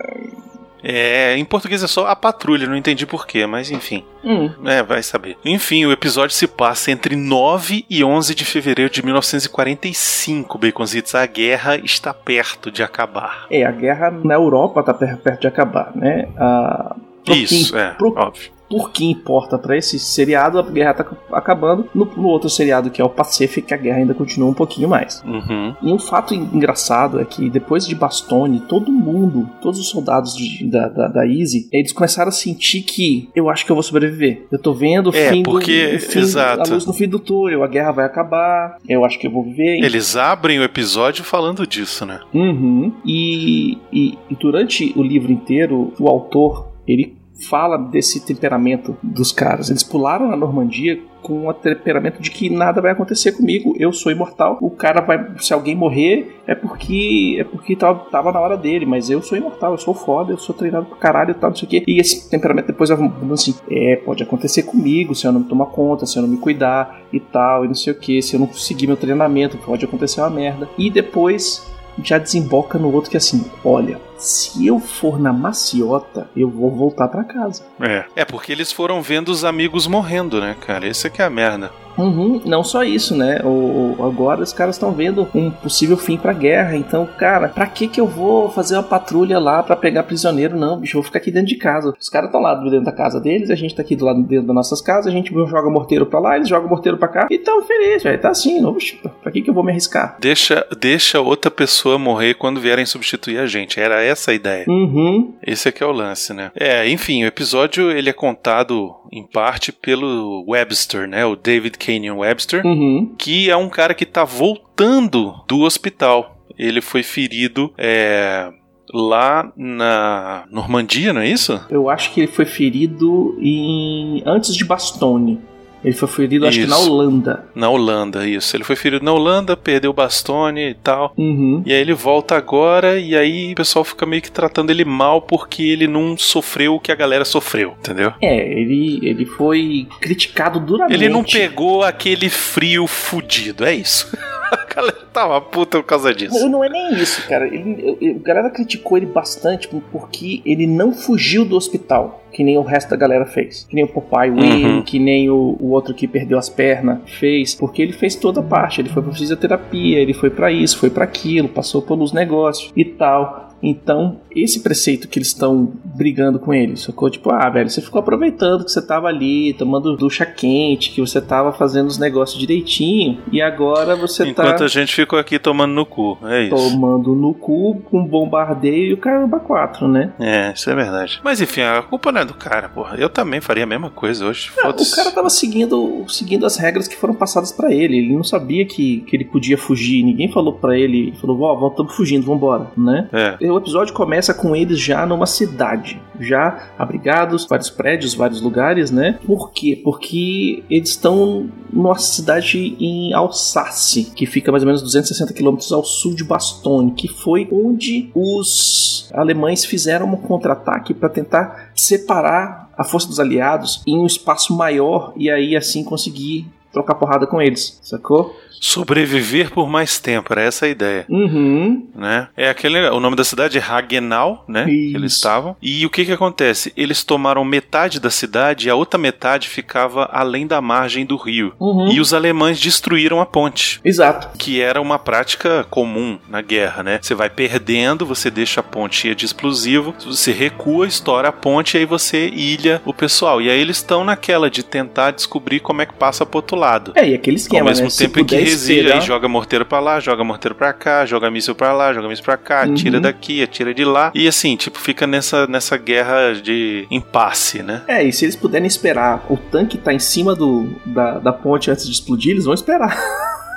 Speaker 1: É, em português é só a patrulha, não entendi porquê, mas enfim.
Speaker 2: Hum,
Speaker 1: É, vai saber. Enfim, o episódio se passa entre 9 e 11 de fevereiro de 1945, Baconzitos. A guerra está perto de acabar.
Speaker 2: é, a guerra na Europa tá per- perto de acabar, né? Ah, pro
Speaker 1: Isso, é,
Speaker 2: pro-
Speaker 1: óbvio.
Speaker 2: Por que importa pra esse seriado, a guerra tá acabando. No, no outro seriado, que é o Pacific, a guerra ainda continua um pouquinho mais.
Speaker 1: Uhum.
Speaker 2: E um fato engraçado é que depois de Bastone, todo mundo, todos os soldados de- da, da, da Easy, eles começaram a sentir que eu acho que eu vou sobreviver. Eu tô vendo o
Speaker 1: É,
Speaker 2: fim
Speaker 1: porque-
Speaker 2: do o fim,
Speaker 1: exato.
Speaker 2: a luz no fim do túnel, a guerra vai acabar, eu acho que eu vou viver.
Speaker 1: Eles abrem o episódio falando disso, né?
Speaker 2: Uhum. E, e, e durante o livro inteiro, o autor ele fala desse temperamento dos caras. Eles pularam na Normandia com o temperamento de que nada vai acontecer comigo, eu sou imortal. O cara vai, se alguém morrer, é porque é porque tava, tava na hora dele, mas eu sou imortal, eu sou foda, eu sou treinado pra caralho e tal, não sei o quê. E esse temperamento depois vai assim, é, pode acontecer comigo, se eu não tomar conta, se eu não me cuidar e tal, e não sei o que, se eu não seguir meu treinamento, pode acontecer uma merda. E depois já desemboca no outro que é assim, olha, se eu for na maciota, eu vou voltar pra casa.
Speaker 1: É. É porque eles foram vendo os amigos morrendo, né, cara? Esse aqui é a merda.
Speaker 2: Uhum, não só isso, né? O, o- agora os caras estão vendo um possível fim pra guerra. Então, cara, pra que que eu vou fazer uma patrulha lá pra pegar prisioneiro? Não, bicho, eu vou ficar aqui dentro de casa. Os caras estão lá dentro da casa deles, a gente tá aqui do lado dentro das nossas casas, a gente joga morteiro pra lá, eles jogam morteiro pra cá. E tão feliz, velho. Tá assim, não, bicho, pra que que eu vou me arriscar?
Speaker 1: Deixa, deixa outra pessoa morrer quando vierem substituir a gente. Era essa a ideia.
Speaker 2: Uhum.
Speaker 1: Esse aqui é o lance, né? É, enfim, o episódio ele é contado em parte pelo Webster, né? O David Kenyon Webster,
Speaker 2: Uhum.
Speaker 1: que é um cara que tá voltando do hospital. Ele foi ferido é, lá na Normandia, não é isso?
Speaker 2: Eu acho que ele foi ferido em. antes de Bastone. Ele foi ferido, acho que na
Speaker 1: Isso.
Speaker 2: Holanda.
Speaker 1: Na Holanda, isso. Ele foi ferido na Holanda, perdeu o bastone e tal.
Speaker 2: Uhum.
Speaker 1: E aí ele volta agora e aí o pessoal fica meio que tratando ele mal porque ele não sofreu o que a galera sofreu, entendeu?
Speaker 2: É, ele, ele foi criticado duramente.
Speaker 1: Ele não pegou aquele frio fudido, é isso. A galera tava puta por causa disso.
Speaker 2: Não, não é nem isso, cara. Ele, ele- a galera criticou ele bastante porque ele não fugiu do hospital, que nem o resto da galera fez. Que nem o Popeye Will,
Speaker 1: Uhum.
Speaker 2: que nem o, o outro que perdeu as pernas fez. Porque ele fez toda a parte. Ele foi pra fisioterapia, ele foi pra isso, foi pra aquilo, passou pelos negócios e tal. Então, esse preceito que eles estão brigando com ele, sacou? Tipo, ah, velho, você ficou aproveitando que você tava ali, tomando ducha quente, que você tava fazendo os negócios direitinho, e agora você
Speaker 1: Enquanto
Speaker 2: tá
Speaker 1: a gente ficou aqui tomando no cu, é isso.
Speaker 2: tomando no cu com bombardeio e o caramba 4, né?
Speaker 1: É, isso é verdade. Mas enfim, a culpa não é do cara, porra. Eu também faria a mesma coisa hoje.
Speaker 2: Não, o cara tava seguindo, seguindo as regras que foram passadas pra ele. Ele não sabia que, que ele podia fugir. Ninguém falou pra ele, falou, ó, oh, estamos fugindo, vambora, né?
Speaker 1: É.
Speaker 2: O episódio começa com eles já numa cidade, já abrigados, vários prédios, vários lugares, né? Por quê? Porque eles estão numa cidade em Alsácia, que fica mais ou menos 260 quilômetros ao sul de Bastogne, que foi onde os alemães fizeram um contra-ataque para tentar separar a força dos aliados em um espaço maior e aí assim conseguir trocar porrada com eles, sacou?
Speaker 1: Sobreviver por mais tempo, era essa a ideia.
Speaker 2: Uhum.
Speaker 1: né? É aquele, o nome da cidade é Hagenau, né? Que eles
Speaker 2: Isso.
Speaker 1: estavam. E o que que acontece? Eles tomaram metade da cidade e a outra metade ficava além da margem do rio.
Speaker 2: Uhum.
Speaker 1: E os alemães destruíram a ponte.
Speaker 2: Exato.
Speaker 1: Que era uma prática comum na guerra, né? Você vai perdendo, você deixa a ponte cheia de explosivo, você recua, estoura a ponte e aí você ilha o pessoal. E aí eles estão naquela de tentar descobrir como é que passa pro outro lado.
Speaker 2: É, e aquele esquema,
Speaker 1: Ao mesmo
Speaker 2: né? Se
Speaker 1: tempo em que
Speaker 2: puder
Speaker 1: reside, aí joga morteiro pra lá, joga morteiro pra cá, joga míssil pra lá, joga míssil pra cá,
Speaker 2: Uhum.
Speaker 1: atira daqui, atira de lá. E assim, tipo, fica nessa, nessa guerra de impasse, né?
Speaker 2: É, e se eles puderem esperar o tanque tá em cima do, da, da ponte antes de explodir, eles vão esperar.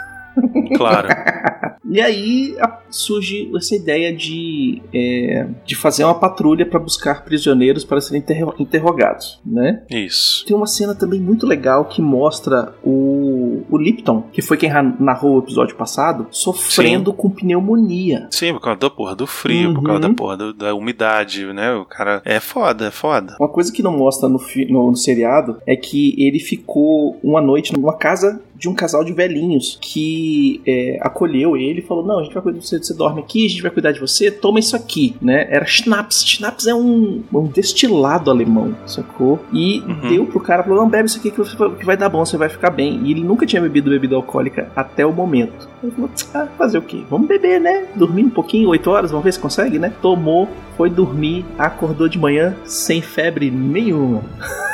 Speaker 1: Claro.
Speaker 2: E aí surge essa ideia de, é, de fazer uma patrulha para buscar prisioneiros para serem interro- interrogados, né?
Speaker 1: Isso.
Speaker 2: Tem uma cena também muito legal que mostra o, o Lipton, que foi quem narrou o episódio passado, sofrendo com pneumonia.
Speaker 1: Sim, por causa da porra do frio, por causa
Speaker 2: Uhum.
Speaker 1: da porra do- da umidade, né? O cara. É foda, é foda.
Speaker 2: Uma coisa que não mostra no, no- no seriado é que ele ficou uma noite numa casa de um casal de velhinhos que é, acolheu ele e falou: Não, a gente vai cuidar de você, você dorme aqui, a gente vai cuidar de você, toma isso aqui, né? Era Schnaps. Schnaps é um, um destilado alemão, sacou? E
Speaker 1: Uhum.
Speaker 2: deu pro cara, falou: Não, bebe isso aqui que você vai- que vai dar bom, você vai ficar bem. E ele nunca tinha bebido bebida alcoólica até o momento. Ele falou: ah, fazer o quê? Vamos beber, né? Dormir um pouquinho, 8 horas, vamos ver se consegue, né? Tomou, foi dormir, acordou de manhã sem febre nenhuma.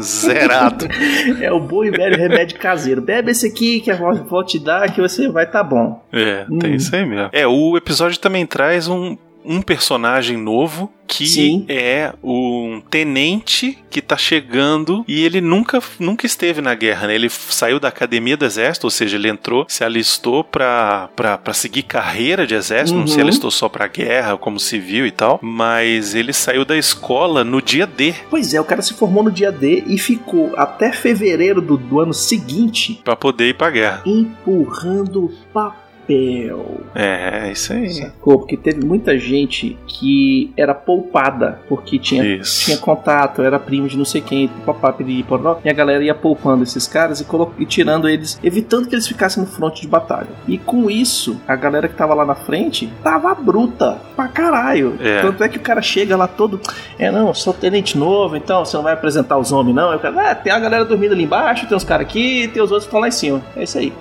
Speaker 1: Zerado.
Speaker 2: É o bom e velho remédio caseiro. Bebe esse aqui que a vou te dar que você vai tá bom.
Speaker 1: é, tem
Speaker 2: Hum.
Speaker 1: isso aí mesmo. É, o episódio também traz um. Um personagem novo que
Speaker 2: Sim.
Speaker 1: é um tenente que tá chegando e ele nunca, nunca esteve na guerra, né? Ele saiu da academia do exército, ou seja, ele entrou, se alistou pra, pra, pra seguir carreira de exército, não se
Speaker 2: Uhum.
Speaker 1: alistou só pra guerra, como civil e tal, mas ele saiu da escola no dia D
Speaker 2: Pois é, o cara se formou no dia D e ficou até fevereiro do, do ano seguinte
Speaker 1: pra poder ir pra guerra.
Speaker 2: empurrando papel.
Speaker 1: É, isso aí.
Speaker 2: Sacou? Porque teve muita gente que era poupada porque tinha,
Speaker 1: Isso.
Speaker 2: tinha contato, era primo de não sei quem, papá, piriri, poró, e a galera ia poupando esses caras e, colo- e tirando eles, evitando que eles ficassem no fronte de batalha. E com isso, a galera que tava lá na frente tava bruta pra caralho.
Speaker 1: É.
Speaker 2: Tanto é que o cara chega lá todo, é não, sou tenente novo, então você não vai apresentar os homens não. O cara, ah, tem a galera dormindo ali embaixo, tem uns caras aqui, tem os outros que estão lá em cima. É isso aí.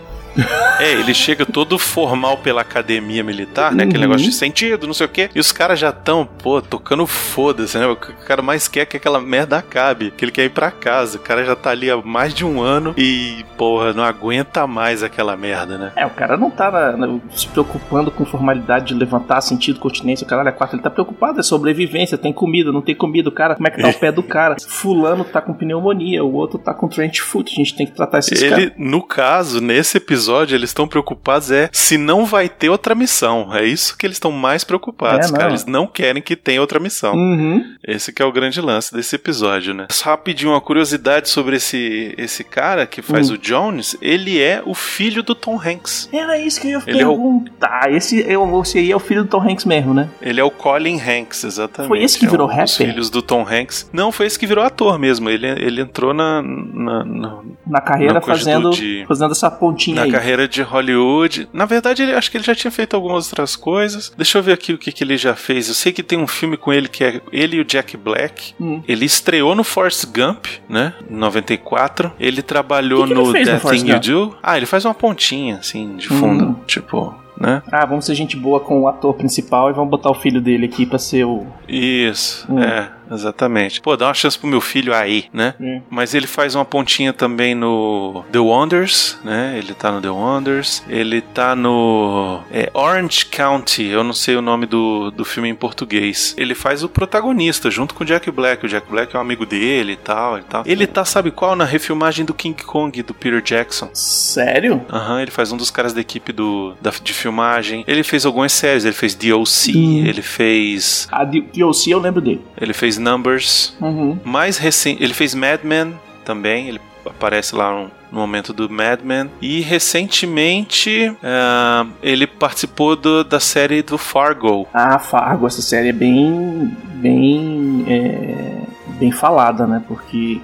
Speaker 1: É, ele chega todo formal pela academia militar, né? Aquele
Speaker 2: Uhum.
Speaker 1: negócio de sentido, não sei o quê. E os caras já estão, pô, tocando foda-se, né? O cara mais quer é que aquela merda acabe, que ele quer ir pra casa. O cara já tá ali há mais de um ano e, porra, não aguenta mais aquela merda, né?
Speaker 2: É, o cara não tá na- na- se preocupando com formalidade de levantar sentido, continência, o caralho é quatro. Ele tá preocupado, é sobrevivência, tem comida, não tem comida, o cara, como é que tá o pé do cara? Fulano tá com pneumonia, o outro tá com trench foot, a gente tem que tratar esses
Speaker 1: Ele,
Speaker 2: caras.
Speaker 1: no caso, nesse episódio, eles estão preocupados é se não vai ter outra missão. É isso que eles estão mais preocupados,
Speaker 2: É, não.
Speaker 1: cara. Eles não querem que tenha outra missão.
Speaker 2: Uhum.
Speaker 1: Esse que é o grande lance desse episódio, né? Só rapidinho, uma curiosidade sobre esse, esse cara que faz
Speaker 2: Hum.
Speaker 1: o Jones. Ele é o filho do Tom Hanks.
Speaker 2: Era isso que eu ia
Speaker 1: Ele é o-
Speaker 2: perguntar. Esse, eu, esse aí é o filho do Tom Hanks mesmo, né?
Speaker 1: Ele é o Colin Hanks, exatamente.
Speaker 2: Foi esse que
Speaker 1: É
Speaker 2: virou
Speaker 1: um
Speaker 2: rapper?
Speaker 1: filhos do Tom Hanks. Não, foi esse que virou ator mesmo. Ele, ele entrou na, na, na,
Speaker 2: Na carreira
Speaker 1: Na
Speaker 2: fazendo,
Speaker 1: do de-
Speaker 2: fazendo essa pontinha aí.
Speaker 1: Carreira de Hollywood. Na verdade, ele, acho que ele já tinha feito algumas outras coisas. Deixa eu ver aqui o que, que ele já fez. Eu sei que tem um filme com ele que é ele e o Jack Black.
Speaker 2: Hum.
Speaker 1: Ele estreou no Forrest Gump, né? Em 94. Ele trabalhou
Speaker 2: que que
Speaker 1: no
Speaker 2: fez no
Speaker 1: Thing You? Do. Ah, ele faz uma pontinha, assim, de fundo.
Speaker 2: Hum.
Speaker 1: Tipo, né?
Speaker 2: Ah, vamos ser gente boa com o ator principal e vamos botar o filho dele aqui pra ser o.
Speaker 1: Isso,
Speaker 2: Hum.
Speaker 1: é, exatamente. Pô, dá uma chance pro meu filho aí, né?
Speaker 2: Hum.
Speaker 1: Mas ele faz uma pontinha também no The Wonders, né? Ele tá no The Wonders. Ele tá no é, Orange County, eu não sei o nome do, do filme em português. Ele faz o protagonista junto com o Jack Black. O Jack Black é um amigo dele e tal, e tal. Ele tá, sabe qual? Na refilmagem do King Kong, do Peter Jackson.
Speaker 2: Sério?
Speaker 1: Aham, ele faz um dos caras da equipe do, da, de filmagem. Ele fez algumas séries, ele fez DOC,
Speaker 2: Hum.
Speaker 1: ele fez.
Speaker 2: A DOC eu lembro dele.
Speaker 1: Ele fez Numbers.
Speaker 2: Uhum.
Speaker 1: Mais recente, ele fez Mad Men também, ele aparece lá no, no momento do Mad Men. E recentemente ah, ele participou do- da série do Fargo.
Speaker 2: Ah, Fargo, essa série é bem. bem. é, bem falada, né? Porque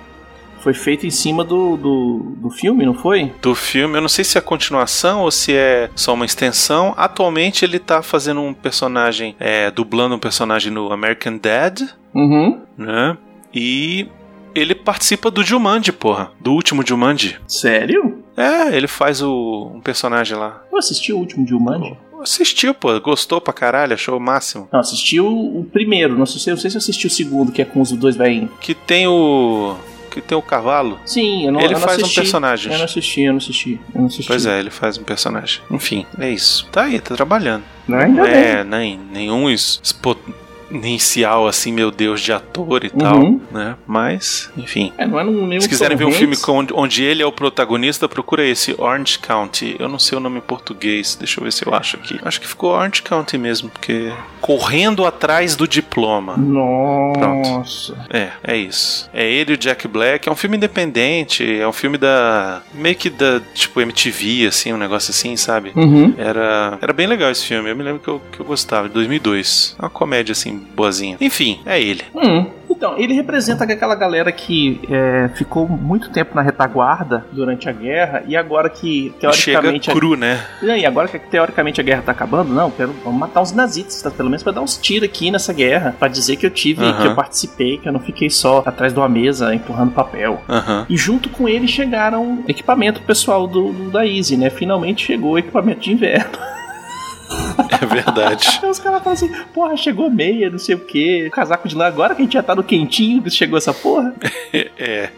Speaker 2: foi feita em cima do, do, do filme, não foi?
Speaker 1: Do filme, eu não sei se é continuação ou se é só uma extensão. Atualmente ele tá fazendo um personagem, é, dublando um personagem no American Dad,
Speaker 2: Uhum.
Speaker 1: né? E ele participa do Jumanji, porra. Do último Jumanji.
Speaker 2: Sério?
Speaker 1: É, ele faz o, um personagem lá.
Speaker 2: Eu assisti o último Jumanji?
Speaker 1: Assistiu, pô. Gostou pra caralho, achou o máximo.
Speaker 2: Não, assisti o, primeiro, não sei, não sei se eu assisti o segundo, que é com os dois velhinhos.
Speaker 1: Que tem o. Que tem o cavalo.
Speaker 2: Sim, eu não
Speaker 1: ele
Speaker 2: eu não
Speaker 1: faz
Speaker 2: assisti.
Speaker 1: um personagem.
Speaker 2: Eu não assisti, eu não assisti. Eu não assisti.
Speaker 1: Pois é, ele faz um personagem. Enfim, é isso. Tá aí, tá trabalhando.
Speaker 2: Não, ainda bem.
Speaker 1: é nem, nenhum es- exponencial assim, meu Deus, de ator e tal,
Speaker 2: Uhum.
Speaker 1: né? Mas, enfim.
Speaker 2: É, não é nenhum
Speaker 1: Se quiserem ver um filme com- onde ele é o protagonista, procura esse Orange County. Eu não sei o nome em português, deixa eu ver se eu acho aqui. Acho que ficou Orange County mesmo, porque correndo atrás do diploma.
Speaker 2: Nossa.
Speaker 1: É, é isso. É ele e o Jack Black. É um filme independente. É um filme da. meio que da. tipo MTV, assim, um negócio assim, sabe?
Speaker 2: Uhum.
Speaker 1: Era, era bem legal esse filme. Eu me lembro que eu, que eu gostava. De 2002. Uma comédia, assim, boazinha. Enfim, é ele.
Speaker 2: Hum. Então, ele representa aquela galera que é, ficou muito tempo na retaguarda durante a guerra e agora que
Speaker 1: Chega
Speaker 2: teoricamente. a-
Speaker 1: cru, né?
Speaker 2: E agora que teoricamente a guerra tá acabando, não, quero vamos matar uns nazistas, tá? pelo menos pra dar uns tiros aqui nessa guerra, Pra dizer que eu tive,
Speaker 1: Aham.
Speaker 2: que eu participei, que eu não fiquei só atrás de uma mesa empurrando papel.
Speaker 1: Aham.
Speaker 2: E junto com ele chegaram equipamento pessoal do, do- da Easy, né? Finalmente chegou o equipamento de inverno.
Speaker 1: É verdade.
Speaker 2: Aí os caras falam assim, porra, chegou meia, não sei o que, casaco de lã, agora que a gente já tá no quentinho, chegou essa porra.
Speaker 1: É.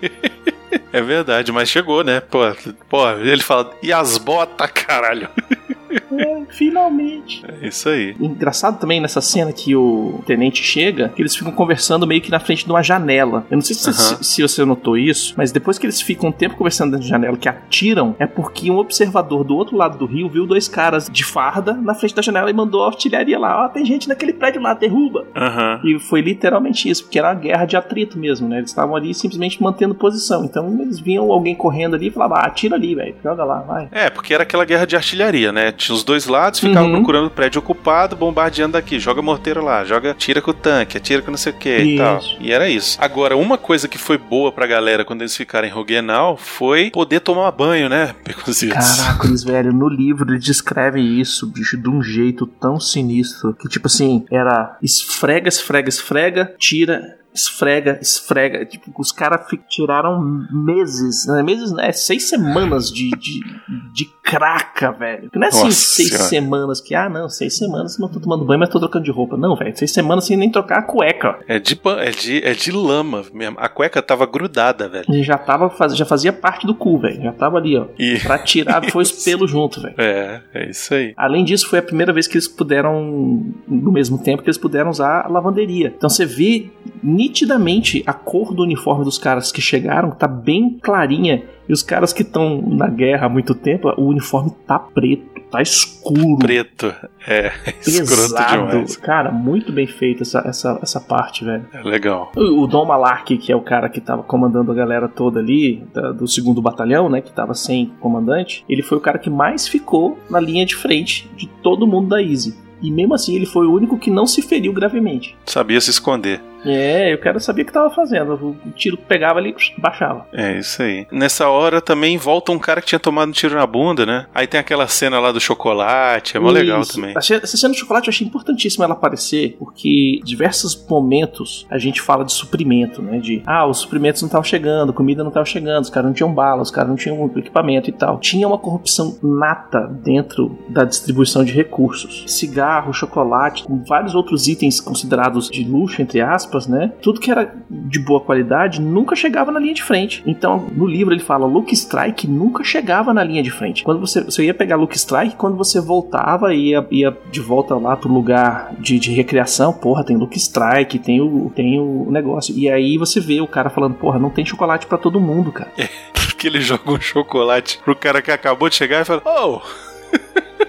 Speaker 1: É verdade, mas chegou, né? Pô, pô, ele fala, e as botas, caralho?
Speaker 2: É, finalmente.
Speaker 1: É isso aí.
Speaker 2: Engraçado também nessa cena que o tenente chega, que eles ficam conversando meio que na frente de uma janela. Eu não sei se, se, se você notou isso, mas depois que eles ficam um tempo conversando na janela que atiram, é porque um observador do outro lado do rio viu dois caras de farda na frente da janela e mandou a artilharia lá. Ó, tem gente naquele prédio lá, derruba.
Speaker 1: Aham.
Speaker 2: E foi literalmente isso, porque era uma guerra de atrito mesmo, né? Eles estavam ali simplesmente mantendo posição. Então eles viam alguém correndo ali e falavam, ah, atira ali, velho, joga lá, vai.
Speaker 1: É, porque era aquela guerra de artilharia, né? Tinha os dois lados, ficavam
Speaker 2: Uhum.
Speaker 1: procurando o prédio ocupado, bombardeando daqui, joga morteiro lá, joga, tira com o tanque, atira com não sei o que e tal. E era isso. Agora, uma coisa que foi boa pra galera quando eles ficaram em Roguenal foi poder tomar banho, né, Beconzitos?
Speaker 2: Caracoles, velho, no livro ele descreve isso, bicho, de um jeito tão sinistro. Que tipo assim, era esfrega, esfrega, esfrega, tira. Esfrega, esfrega. Tipo, os caras tiraram meses, né? Meses, né? Seis semanas de, de, de craca, velho. Não é assim,
Speaker 1: Nossa
Speaker 2: seis
Speaker 1: Senhora.
Speaker 2: semanas que, ah, não, seis semanas não tô tomando banho, mas tô trocando de roupa. Não, velho, seis semanas sem nem trocar a cueca.
Speaker 1: É de, é, de, é de lama mesmo. A cueca tava grudada, velho.
Speaker 2: Ele já tava, já fazia parte do cu, velho. Já tava ali, ó.
Speaker 1: E.
Speaker 2: Pra tirar, foi os pelos junto, velho.
Speaker 1: É, é isso aí.
Speaker 2: Além disso, foi a primeira vez que eles puderam, no mesmo tempo que eles puderam usar a lavanderia. Então você vê nitidamente a cor do uniforme dos caras que chegaram, tá bem clarinha. E os caras que estão na guerra há muito tempo, o uniforme tá preto, tá escuro,
Speaker 1: Preto. É,
Speaker 2: pesado.
Speaker 1: demais.
Speaker 2: Cara, muito bem feita essa, essa, essa parte, velho.
Speaker 1: É legal.
Speaker 2: O o Dom Malark, que é o cara que tava comandando a galera toda ali, da- do segundo batalhão, né, que tava sem comandante, ele foi o cara que mais ficou na linha de frente de todo mundo da Easy. E mesmo assim, ele foi o único que não se feriu gravemente.
Speaker 1: Sabia se esconder.
Speaker 2: É, eu quero saber o que tava fazendo. O tiro pegava ali, baixava.
Speaker 1: É isso aí. Nessa hora também volta um cara que tinha tomado um tiro na bunda, né? Aí tem aquela cena lá do chocolate, é mó legal também.
Speaker 2: Essa cena do chocolate eu achei importantíssima ela aparecer, porque em diversos momentos a gente fala de suprimento, né? De ah, os suprimentos não estavam chegando, comida não estava chegando, os caras não tinham bala, os caras não tinham equipamento e tal. Tinha uma corrupção nata dentro da distribuição de recursos. Cigarro, chocolate, vários outros itens considerados de luxo, entre aspas, né? Tudo que era de boa qualidade nunca chegava na linha de frente. Então, no livro ele fala, Luke Strike nunca chegava na linha de frente. Quando você, você ia pegar Luke Strike, quando você voltava e ia, ia de volta lá pro lugar de, de recreação, porra, tem Luke Strike, tem o, tem o negócio. E aí você vê o cara falando, porra, não tem chocolate pra todo mundo, cara.
Speaker 1: Que ele joga um chocolate pro cara que acabou de chegar e fala: Ô,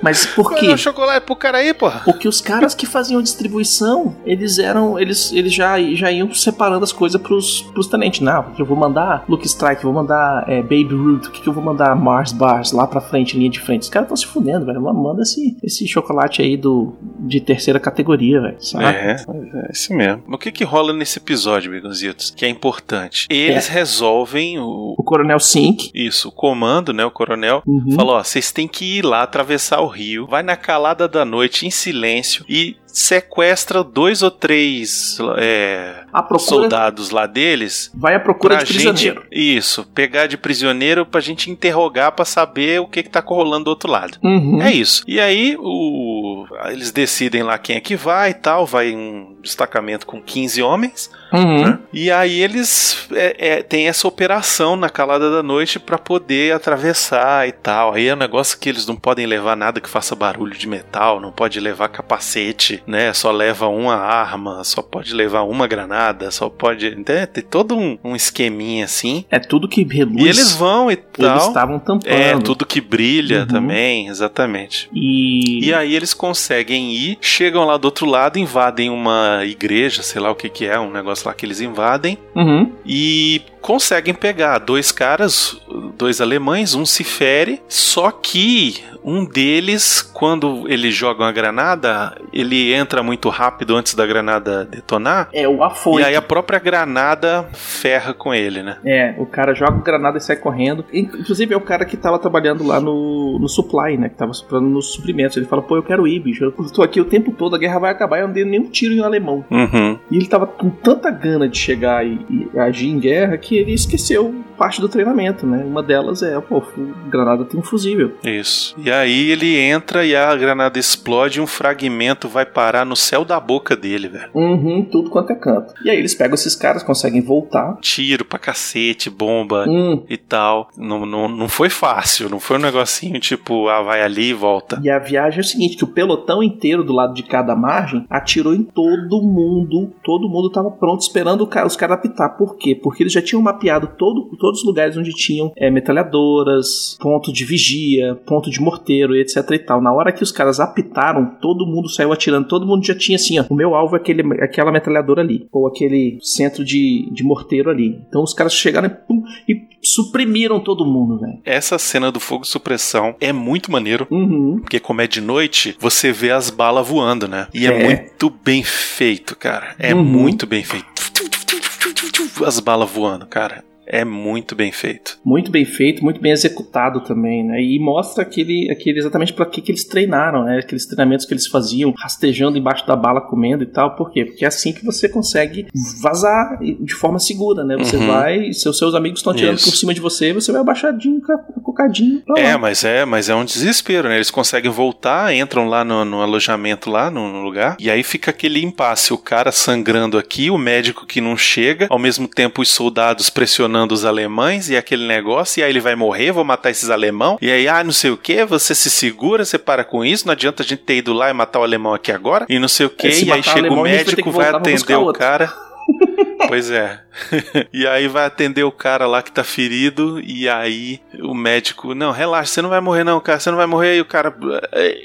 Speaker 2: Mas por quê?
Speaker 1: é o chocolate pro cara aí, porra?
Speaker 2: Porque os caras que faziam a distribuição, eles eram. Eles, eles já, já iam separando as coisas pros, pros tenentes. Não, eu vou mandar Luke Strike, vou mandar é, Baby Root, o que, que eu vou mandar Mars Bars lá pra frente, linha de frente. Os caras estão se fudendo, velho. Manda esse, esse chocolate aí do, de terceira categoria, velho.
Speaker 1: É, é isso mesmo. Mas o que que rola nesse episódio, Begonzitos? Que é importante. Eles resolvem o.
Speaker 2: O Coronel Sink.
Speaker 1: Isso, o comando, né? O coronel
Speaker 2: Uhum.
Speaker 1: falou: ó, vocês têm que ir lá atravessar o rio, vai na calada da noite em silêncio e sequestra dois ou três é,
Speaker 2: procura.
Speaker 1: soldados lá deles
Speaker 2: Vai à procura de
Speaker 1: gente,
Speaker 2: prisioneiro.
Speaker 1: isso, pegar de prisioneiro pra gente interrogar pra saber o que que tá rolando do outro lado.
Speaker 2: Uhum.
Speaker 1: É isso. E aí o eles decidem lá quem é que vai e tal, vai um destacamento com 15 homens,
Speaker 2: Uhum.
Speaker 1: né? E aí eles é, é, tem essa operação na calada da noite pra poder atravessar e tal. Aí é um negócio que eles não podem levar nada que faça barulho de metal, não pode levar capacete, né? Só leva uma arma, só pode levar uma granada, só pode. né? Tem todo um, um esqueminha assim.
Speaker 2: É tudo que reluz.
Speaker 1: E eles vão e
Speaker 2: Eles
Speaker 1: tal.
Speaker 2: estavam tampando.
Speaker 1: É, tudo que brilha
Speaker 2: Uhum.
Speaker 1: também, exatamente.
Speaker 2: E.
Speaker 1: E aí eles conseguem ir, chegam lá do outro lado, invadem uma igreja, sei lá o que que é, um negócio lá que eles invadem,
Speaker 2: Uhum.
Speaker 1: e conseguem pegar dois caras, dois alemães, um se fere, só que um deles, quando ele joga uma granada, ele entra muito rápido antes da granada detonar,
Speaker 2: É o afoito.
Speaker 1: e aí a própria granada ferra com ele, né?
Speaker 2: É, o cara joga granada e sai correndo. Inclusive é o cara que tava trabalhando lá no, no supply, né? Que tava suprindo nos suprimentos. Ele fala, pô, eu quero ir, bicho. Eu tô aqui o tempo todo, a guerra vai acabar e eu não dei nenhum tiro em um alemão.
Speaker 1: Uhum.
Speaker 2: E ele tava com tanta gana de chegar e, e agir em guerra que ele esqueceu parte do treinamento, né? Uma delas é, pô, granada tem um fusível.
Speaker 1: Isso. E aí ele entra e a granada explode e um fragmento vai parar no céu da boca dele, velho.
Speaker 2: Uhum, tudo quanto é canto. E aí eles pegam esses caras, conseguem voltar.
Speaker 1: Tiro pra cacete, bomba
Speaker 2: Hum,
Speaker 1: e tal. Não, não, não foi fácil, não foi um negocinho tipo, ah, vai ali e volta.
Speaker 2: E a viagem é o seguinte, que o pelotão inteiro do lado de cada margem atirou em todo mundo. Todo mundo tava pronto esperando os caras apitar. Por quê? Porque eles já tinham mapeado todo, todos os lugares onde tinham é, metralhadoras, ponto de vigia, ponto de morteiro, etc e tal. Na hora que os caras apitaram, todo mundo saiu atirando, todo mundo já tinha assim, ó, o meu alvo é aquele, aquela metralhadora ali, ou aquele centro de, de morteiro ali. Então os caras chegaram e, pum, e suprimiram todo mundo, velho.
Speaker 1: Essa cena do fogo supressão é muito maneiro.
Speaker 2: Uhum.
Speaker 1: Porque como é de noite, você vê as balas voando, né? E é,
Speaker 2: É.
Speaker 1: muito bem feito, cara. É
Speaker 2: Uhum.
Speaker 1: muito bem feito. As balas voando, cara. É muito bem feito.
Speaker 2: Muito bem feito, muito bem executado também, né? E mostra aquele, aquele exatamente para que, que eles treinaram, né? Aqueles treinamentos que eles faziam, rastejando embaixo da bala, comendo e tal. Por quê? Porque é assim que você consegue vazar de forma segura, né? Você
Speaker 1: Uhum.
Speaker 2: vai, seus, seus amigos estão atirando
Speaker 1: Isso.
Speaker 2: por cima de você, você vai abaixadinho, ca- cocadinho. pra
Speaker 1: É, mas é, mas é um desespero, né? Eles conseguem voltar, entram lá no, no alojamento lá no, no lugar, e aí fica aquele impasse, o cara sangrando aqui, o médico que não chega, ao mesmo tempo os soldados pressionando os alemães e aquele negócio, e aí ele vai morrer, vou matar esses alemão, e aí, ah, não sei o que, você se segura, você para com isso, não adianta a gente ter ido lá e matar o alemão aqui agora, e não sei o que,
Speaker 2: É,
Speaker 1: e aí chega o
Speaker 2: vai ter
Speaker 1: médico, vai
Speaker 2: buscar
Speaker 1: atender o cara. Pois é. e aí vai atender o cara lá que tá ferido, e aí o médico, não, relaxa, você não vai morrer não, cara, você não vai morrer, e o cara,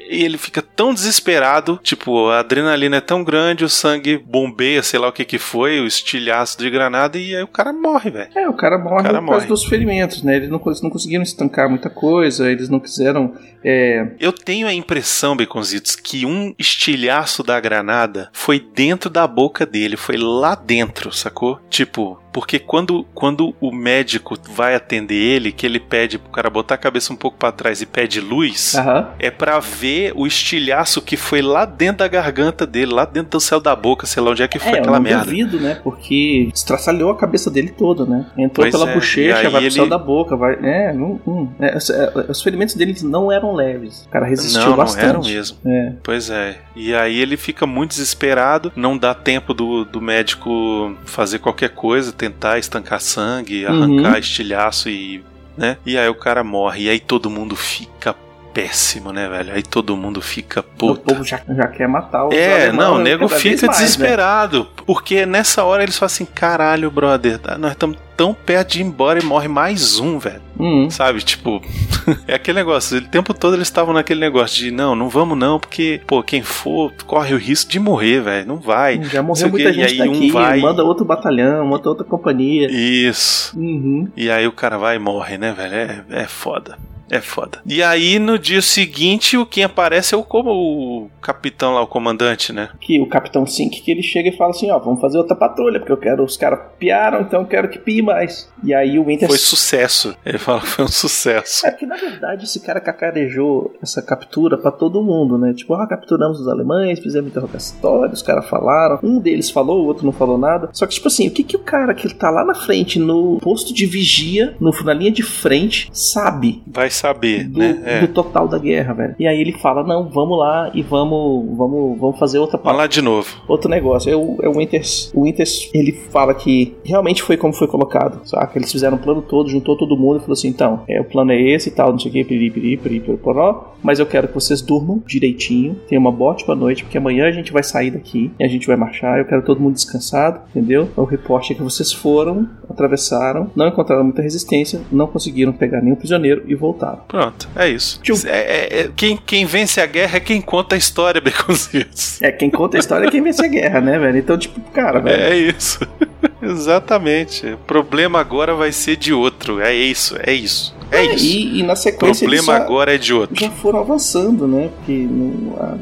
Speaker 1: e ele fica tão desesperado, tipo, a adrenalina é tão grande, o sangue bombeia, sei lá o que que foi, o estilhaço de granada, e aí o cara morre, velho.
Speaker 2: É, o cara morre
Speaker 1: cara
Speaker 2: por causa dos ferimentos, né? Eles não, cons- não conseguiram estancar muita coisa, eles não quiseram. É,
Speaker 1: Eu tenho a impressão, Baconzitos, que um estilhaço da granada foi dentro da boca dele, foi lá dentro, sacou? Tipo, porque quando, quando o médico vai atender ele, que ele pede pro cara botar a cabeça um pouco pra trás e pede luz,
Speaker 2: aham.
Speaker 1: é pra ver o estilhaço que foi lá dentro da garganta dele, lá dentro do céu da boca, sei lá onde é que foi
Speaker 2: É, eu
Speaker 1: aquela
Speaker 2: não
Speaker 1: merda.
Speaker 2: duvido, né? Porque estraçalhou a cabeça dele toda, né? Entrou
Speaker 1: Pois
Speaker 2: pela
Speaker 1: é,
Speaker 2: bochecha, vai pro
Speaker 1: ele-
Speaker 2: céu da boca, vai. É, não, hum, é, os- os ferimentos dele não eram leves. O cara resistiu
Speaker 1: Não, não
Speaker 2: bastante.
Speaker 1: eram mesmo.
Speaker 2: É.
Speaker 1: Pois é. E aí ele fica muito desesperado, não dá tempo do, do médico fazer qualquer coisa, tentar estancar sangue,
Speaker 2: Uhum.
Speaker 1: arrancar estilhaço e. né? E aí o cara morre. E aí todo mundo fica péssimo, né, velho? Aí todo mundo fica
Speaker 2: O
Speaker 1: puto.
Speaker 2: povo já, já quer matar os
Speaker 1: É,
Speaker 2: alemão,
Speaker 1: não, o
Speaker 2: né,
Speaker 1: nego fica
Speaker 2: mais, né?
Speaker 1: desesperado. Porque nessa hora eles falam assim: caralho, brother, tá- nós estamos tão perto de ir embora e morre mais um, velho.
Speaker 2: Hum.
Speaker 1: Sabe, tipo, é aquele negócio. O tempo todo eles estavam naquele negócio de não, não vamos não, porque, pô, quem for corre o risco de morrer, velho. Não vai.
Speaker 2: Já
Speaker 1: sei
Speaker 2: morreu
Speaker 1: o
Speaker 2: muita gente
Speaker 1: e aí
Speaker 2: daqui,
Speaker 1: um vai.
Speaker 2: manda outro batalhão, manda outra companhia.
Speaker 1: Isso.
Speaker 2: Uhum.
Speaker 1: E aí o cara vai e morre, né, velho? É, é foda. É foda. E aí, no dia seguinte, o quem aparece é o, como o capitão lá, o comandante, né?
Speaker 2: Que o Capitão Sink que ele chega e fala assim, ó, vamos fazer outra patrulha, porque eu quero, os caras piaram, então eu quero que pie mais. E aí o Winter
Speaker 1: Foi sucesso. Ele fala que foi um sucesso.
Speaker 2: É que na verdade esse cara cacarejou essa captura pra todo mundo, né? Tipo, ah, capturamos os alemães, fizemos interrogatório, os caras falaram. Um deles falou, o outro não falou nada. Só que, tipo assim, o que, que o cara que tá lá na frente, no posto de vigia, no, na linha de frente, sabe?
Speaker 1: Vai saber,
Speaker 2: Do,
Speaker 1: né? É.
Speaker 2: do total da guerra, velho. E aí ele fala: Não, vamos lá e vamos, vamos, vamos fazer outra
Speaker 1: Vamos lá de novo.
Speaker 2: outro negócio. É o, é o Winters. O Winters, ele fala que realmente foi como foi colocado, saca? Eles fizeram o plano todo, juntou todo mundo e falou assim: então, é, o plano é esse e tal, não sei o que, piriri, piriri, piriri, poró, mas eu quero que vocês durmam direitinho, tenham uma ótima noite, porque amanhã a gente vai sair daqui e a gente vai marchar. Eu quero todo mundo descansado, entendeu? O reporte é que vocês foram, atravessaram, não encontraram muita resistência, não conseguiram pegar nenhum prisioneiro e voltaram.
Speaker 1: Pronto, é isso.
Speaker 2: Tchum.
Speaker 1: É, é- é- quem, quem vence a guerra é quem conta a história, Beconzitos.
Speaker 2: É, quem conta a história é quem vence a guerra, né, velho? Então, tipo, cara, velho.
Speaker 1: É isso. Exatamente. O problema agora vai ser de outro. É isso, é isso. É isso.
Speaker 2: E, e na
Speaker 1: O
Speaker 2: sequência eles
Speaker 1: problema agora é de outro.
Speaker 2: já foram avançando, né? Porque não, a-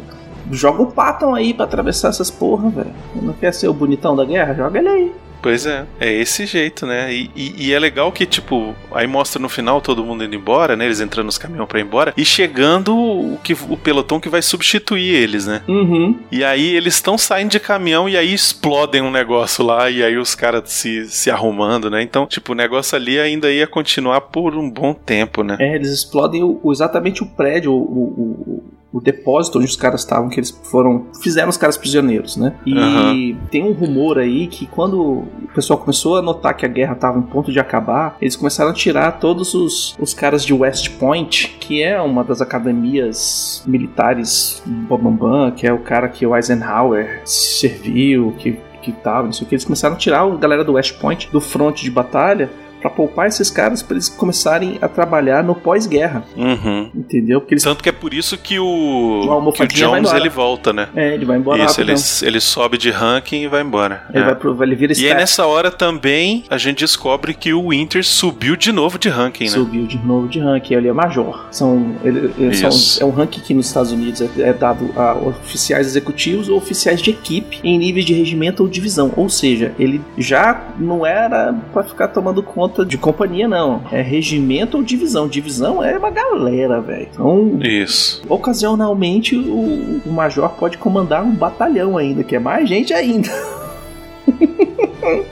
Speaker 2: joga o Patton aí pra atravessar essas porra, velho. Não quer ser o bonitão da guerra? Joga ele aí.
Speaker 1: Pois é, é esse jeito, né? E, e- e é legal que, tipo, aí mostra no final todo mundo indo embora, né? Eles entrando nos caminhões pra ir embora. E chegando o, que, o pelotão que vai substituir eles, né?
Speaker 2: Uhum.
Speaker 1: E aí eles estão saindo de caminhão e aí explodem um negócio lá e aí os caras se, se arrumando, né? Então, tipo, o negócio ali ainda ia continuar por um bom tempo, né?
Speaker 2: É, eles explodem o- exatamente o prédio, o, o, o- depósito onde os caras estavam, que eles foram. fizeram os caras prisioneiros, né? E
Speaker 1: Aham.
Speaker 2: tem um rumor aí que quando o pessoal começou a notar que a guerra estava em ponto de acabar, eles começaram a tirar todos os, os caras de West Point, que é uma das academias militares Bambambam, que é o cara que o Eisenhower serviu, que, que tava, não sei o que. Eles começaram a tirar a galera do West Point do fronte de batalha. Pra poupar esses caras pra eles começarem a trabalhar no pós-guerra,
Speaker 1: Uhum.
Speaker 2: entendeu? Porque eles.
Speaker 1: Tanto que é por isso que
Speaker 2: O
Speaker 1: o, que o Jones ele volta, né?
Speaker 2: É, ele vai embora
Speaker 1: Isso, ele, ele sobe de ranking e vai embora.
Speaker 2: Ele
Speaker 1: É.
Speaker 2: vai pro, ele vira
Speaker 1: E aí nessa hora também a gente descobre que o Winter subiu de novo de ranking, né?
Speaker 2: Subiu de novo de ranking, ele é major. São, ele, ele são- é um ranking que nos Estados Unidos é, é dado a oficiais executivos ou oficiais de equipe em níveis de regimento ou divisão. Ou seja, ele já não era pra ficar tomando conta de companhia, não. É regimento ou divisão. Divisão é uma galera, velho. Então,
Speaker 1: Isso.
Speaker 2: ocasionalmente, o, o major pode comandar um batalhão ainda, que é mais gente ainda.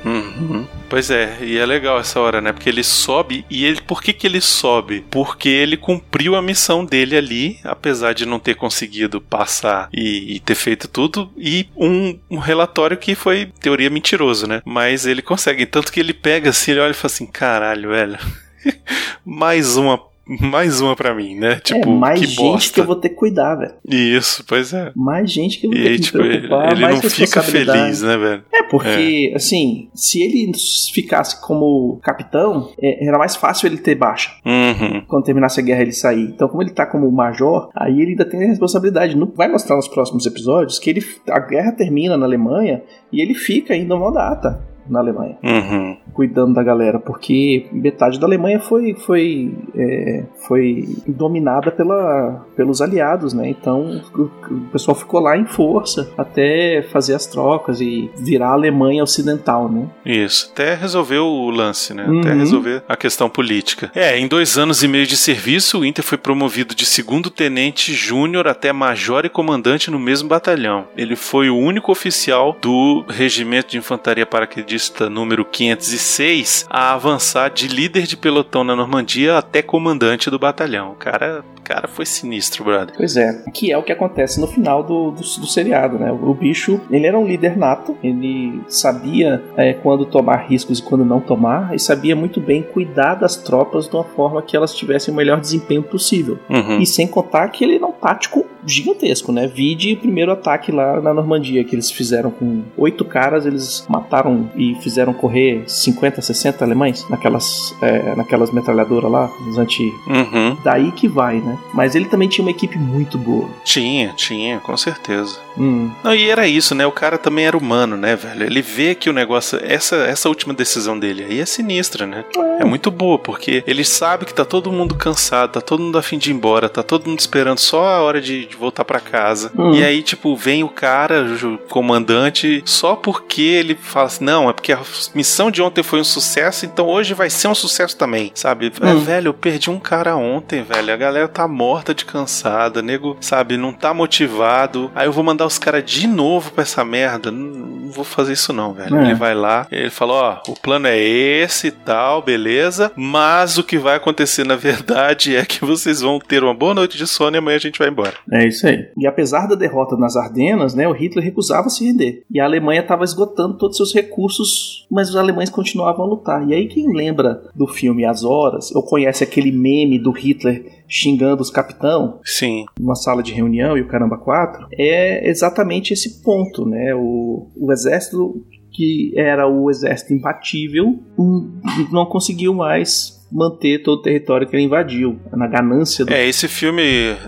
Speaker 1: Uhum. Pois é, e é legal essa hora, né? Porque ele sobe e ele, por que que ele sobe? Porque ele cumpriu a missão dele ali, apesar de não ter conseguido passar e, e ter feito tudo, e um, um relatório que foi teoria mentiroso, né? Mas ele consegue, tanto que ele pega assim, ele olha e fala assim, caralho, velho, mais uma, mais uma pra mim, né? Tipo,
Speaker 2: é mais
Speaker 1: que
Speaker 2: gente
Speaker 1: bosta.
Speaker 2: que eu vou ter que cuidar, velho.
Speaker 1: Isso, pois é.
Speaker 2: Mais gente que eu vou
Speaker 1: E
Speaker 2: ter
Speaker 1: aí,
Speaker 2: que
Speaker 1: tipo, ele,
Speaker 2: preocupar,
Speaker 1: ele
Speaker 2: mais
Speaker 1: não fica feliz, né, velho?
Speaker 2: É, porque, assim, se ele ficasse como capitão, é, era mais fácil ele ter baixa.
Speaker 1: Uhum.
Speaker 2: Quando terminasse a guerra, ele sair. Então, como ele tá como major, aí ele ainda tem a responsabilidade. Não vai mostrar nos próximos episódios que ele, a guerra termina na Alemanha e ele fica ainda uma data na Alemanha,
Speaker 1: Uhum.
Speaker 2: cuidando da galera, porque metade da Alemanha foi foi é, foi dominada pela, pelos aliados, né? Então o, o pessoal ficou lá em força até fazer as trocas e virar a Alemanha ocidental, né?
Speaker 1: Isso, até resolver o lance, né? Até
Speaker 2: Uhum.
Speaker 1: resolver a questão política. É, em dois anos e meio de serviço, o Inter foi promovido de segundo tenente júnior até major e comandante no mesmo batalhão. Ele foi o único oficial do Regimento de Infantaria Paraquedista número 506 a avançar de líder de pelotão na Normandia até comandante do batalhão. O cara, cara foi sinistro, brother.
Speaker 2: Pois é, que é o que acontece no final do, do, do seriado, né? O bicho, ele era um líder nato, ele sabia é, quando tomar riscos e quando não tomar, e sabia muito bem cuidar das tropas de uma forma que elas tivessem o melhor desempenho possível.
Speaker 1: Uhum.
Speaker 2: E sem contar que ele era um tático gigantesco, né? Vide o primeiro ataque lá na Normandia, que eles fizeram com oito caras, eles mataram e fizeram correr 50, 60 alemães naquelas, é, naquelas metralhadoras lá, os anti...
Speaker 1: Uhum.
Speaker 2: Daí que vai, né? Mas ele também tinha uma equipe muito boa.
Speaker 1: Tinha, tinha, com certeza.
Speaker 2: Hum.
Speaker 1: Não, e era isso, né? O cara também era humano, né, velho? Ele vê que o negócio. Essa, essa última decisão dele aí é sinistra, né? É. muito boa, porque ele sabe que tá todo mundo cansado, tá todo mundo a fim de ir embora, tá todo mundo esperando só a hora de, de voltar pra casa.
Speaker 2: Hum.
Speaker 1: E aí, tipo, vem o cara, o comandante, só porque ele fala assim: não, é porque a missão de ontem foi um sucesso, então hoje vai ser um sucesso também, sabe? É,
Speaker 2: Hum.
Speaker 1: velho, eu perdi um cara ontem, velho. A galera tá morta de cansada, nego, sabe, não tá motivado. Aí eu vou mandar os caras de novo pra essa merda. Não, não vou fazer isso não, velho.
Speaker 2: É.
Speaker 1: Ele vai lá, ele falou, ó, o plano é esse e tal, beleza, mas o que vai acontecer na verdade é que vocês vão ter uma boa noite de sono e amanhã a gente vai embora.
Speaker 2: É isso aí. E apesar da derrota nas Ardenas, né, o Hitler recusava se render. E a Alemanha estava esgotando todos os seus recursos, mas os alemães continuavam a lutar. E aí quem lembra do filme As Horas, ou conhece aquele meme do Hitler xingando os capitão
Speaker 1: Sim.
Speaker 2: numa sala de reunião e o caramba quatro, é exatamente esse ponto, né? O, o exército que era o exército imbatível hum, não conseguiu mais manter todo o território que ele invadiu na ganância do
Speaker 1: É, esse filme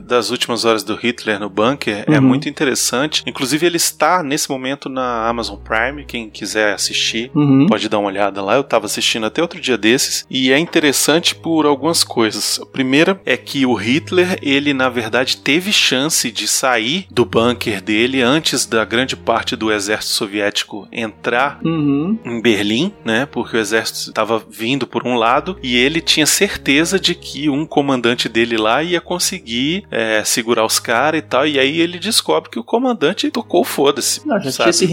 Speaker 1: das últimas horas do Hitler no bunker é
Speaker 2: Uhum.
Speaker 1: muito interessante. Inclusive, ele está nesse momento na Amazon Prime. Quem quiser assistir,
Speaker 2: Uhum.
Speaker 1: pode dar uma olhada lá. Eu tava assistindo até outro dia desses. E é interessante por algumas coisas. A primeira é que o Hitler, ele na verdade teve chance de sair do bunker dele antes da grande parte do exército soviético entrar
Speaker 2: Uhum.
Speaker 1: em Berlim, né? Porque o exército estava vindo por um lado e ele tinha certeza de que um comandante dele lá ia conseguir é, segurar os caras e tal. E aí ele descobre que o comandante tocou foda-se.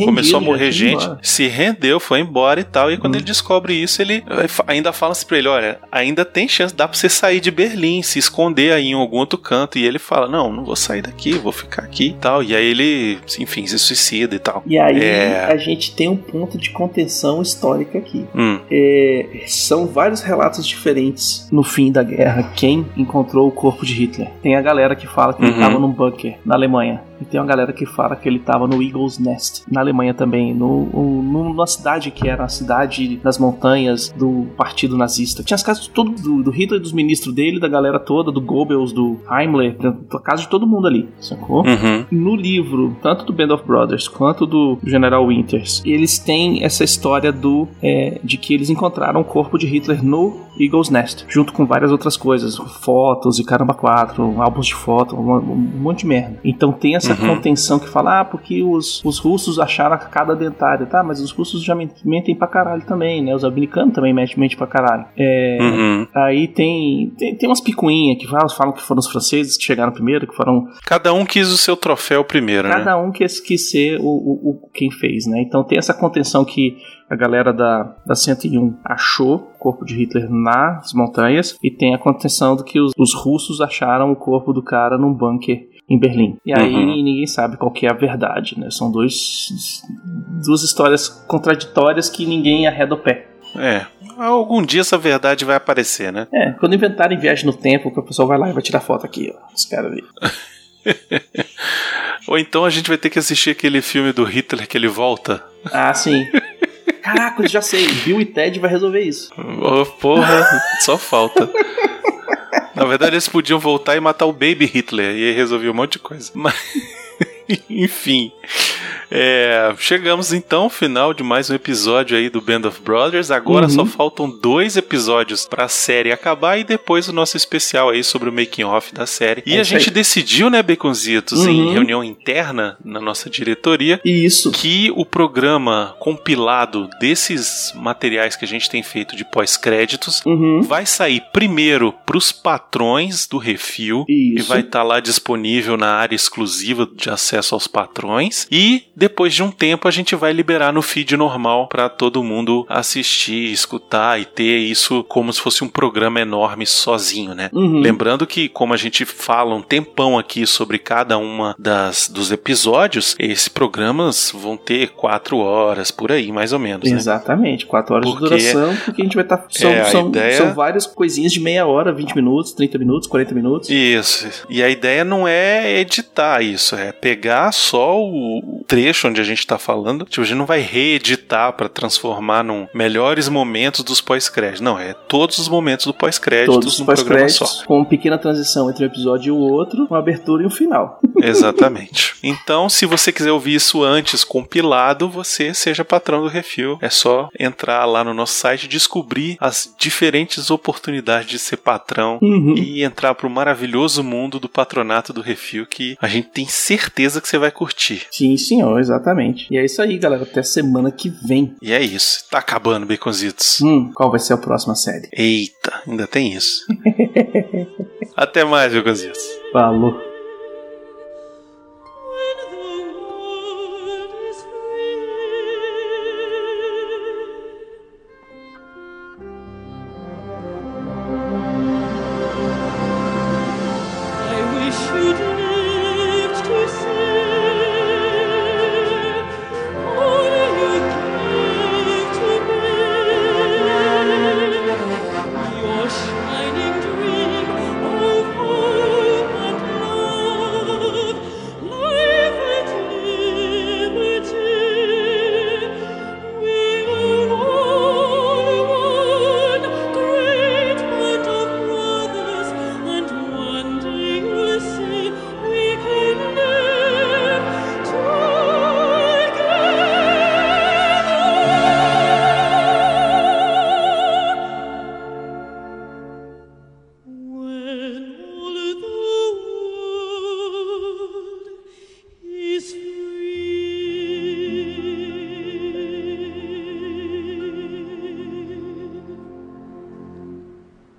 Speaker 1: Começou a morrer gente, se rendeu, foi embora e tal. E quando
Speaker 2: Hum.
Speaker 1: ele descobre isso, ele fa- ainda fala assim pra ele: olha, ainda tem chance, dá pra você sair de Berlim, se esconder aí em algum outro canto. E ele fala: não, não vou sair daqui, vou ficar aqui e tal. E aí ele, enfim, se suicida e tal.
Speaker 2: E aí
Speaker 1: É.
Speaker 2: a gente tem um ponto de contenção histórica aqui.
Speaker 1: Hum,
Speaker 2: É, são vários relatos diferentes no fim da guerra. Quem encontrou o corpo de Hitler? Tem a galera que fala que ele
Speaker 1: Uhum.
Speaker 2: estava num bunker na Alemanha. E tem uma galera que fala que ele tava no Eagle's Nest, na Alemanha também, no, no- numa cidade que era a cidade nas montanhas do partido nazista. Tinha as casas de todo, do, do Hitler, dos ministros dele, da galera toda, do Goebbels, do Heimler, a casa de todo mundo ali, sacou?
Speaker 1: Uhum.
Speaker 2: No livro, tanto do Band of Brothers quanto do General Winters, eles têm essa história do é, de que eles encontraram o corpo de Hitler no Eagle's Nest, junto com várias outras coisas, fotos e caramba quatro, álbuns de foto, um, um monte de merda. Então tem essa contenção que fala, ah, porque os, os russos acharam a cada dentária, tá? Mas os russos já men- mentem pra caralho também, né? Os americanos também mentem, mentem pra caralho. É,
Speaker 1: Uhum.
Speaker 2: Aí tem, tem, tem umas picuinhas que falam, falam que foram os franceses que chegaram primeiro, que foram
Speaker 1: Cada um quis o seu troféu primeiro, né?
Speaker 2: Cada um quis, quis ser o, o, o- quem fez, né? Então tem essa contenção que a galera da, da 101 achou o corpo de Hitler nas montanhas e tem a contenção do que os, os russos acharam o corpo do cara num bunker em Berlim. E aí
Speaker 1: Uhum.
Speaker 2: ninguém sabe qual que é a verdade, né? São dois, duas histórias contraditórias que ninguém arreda o pé.
Speaker 1: É. Algum dia essa verdade vai aparecer, né?
Speaker 2: É, quando inventarem viagem no tempo, o pessoal vai lá e vai tirar foto aqui, ó. Os caras ali.
Speaker 1: Ou então a gente vai ter que assistir aquele filme do Hitler que ele volta.
Speaker 2: Ah, sim. Caraca, eu já sei. Bill e Ted vai resolver isso.
Speaker 1: Oh, porra, só falta. Na verdade, eles podiam voltar e matar o Baby Hitler e aí um monte de coisa. Mas, enfim. É, chegamos então ao final de mais um episódio aí do Band of Brothers. Agora
Speaker 2: Uhum.
Speaker 1: só faltam dois episódios pra série acabar e depois o nosso especial aí sobre o making off da série. E
Speaker 2: É
Speaker 1: a gente
Speaker 2: aí.
Speaker 1: decidiu, né, Baconzitos, em
Speaker 2: Uhum.
Speaker 1: reunião interna na nossa diretoria,
Speaker 2: Isso.
Speaker 1: que o programa compilado desses materiais que a gente tem feito de pós-créditos
Speaker 2: Uhum.
Speaker 1: vai sair primeiro para os patrões do Refil e
Speaker 2: Isso.
Speaker 1: vai estar lá disponível na área exclusiva de acesso aos patrões e depois de um tempo a gente vai liberar no feed normal para todo mundo assistir, escutar e ter isso como se fosse um programa enorme sozinho, né?
Speaker 2: Uhum.
Speaker 1: Lembrando que, como a gente fala um tempão aqui sobre cada uma das dos episódios, esses programas vão ter quatro horas por aí, mais ou menos, né?
Speaker 2: Exatamente, 4 horas
Speaker 1: Porque-
Speaker 2: de duração, porque a gente vai estar. são,
Speaker 1: É,
Speaker 2: são,
Speaker 1: ideia-
Speaker 2: são várias coisinhas de meia hora, 20 minutos, 30 minutos, 40 minutos.
Speaker 1: Isso. E a ideia não é editar isso, é pegar só o trecho onde a gente tá falando. Tipo, a gente não vai reeditar pra transformar num melhores momentos dos pós-créditos. Não, é todos os momentos do pós-créditos num programa
Speaker 2: pós-créditos,
Speaker 1: só.
Speaker 2: com uma pequena transição entre um episódio e o outro, uma abertura e um final.
Speaker 1: Exatamente. Então, se você quiser ouvir isso antes, compilado, você seja patrão do Refil. É só entrar lá no nosso site, descobrir as diferentes oportunidades de ser patrão
Speaker 2: Uhum.
Speaker 1: e entrar pro maravilhoso mundo do patronato do Refil que a gente tem certeza que você vai curtir.
Speaker 2: Sim, senhor, exatamente. E é isso aí, galera. Até semana que vem.
Speaker 1: E é isso. Tá acabando, Baconzitos.
Speaker 2: Hum, qual vai ser a próxima série?
Speaker 1: Eita, ainda tem isso. Até mais, Baconzitos.
Speaker 2: Falou.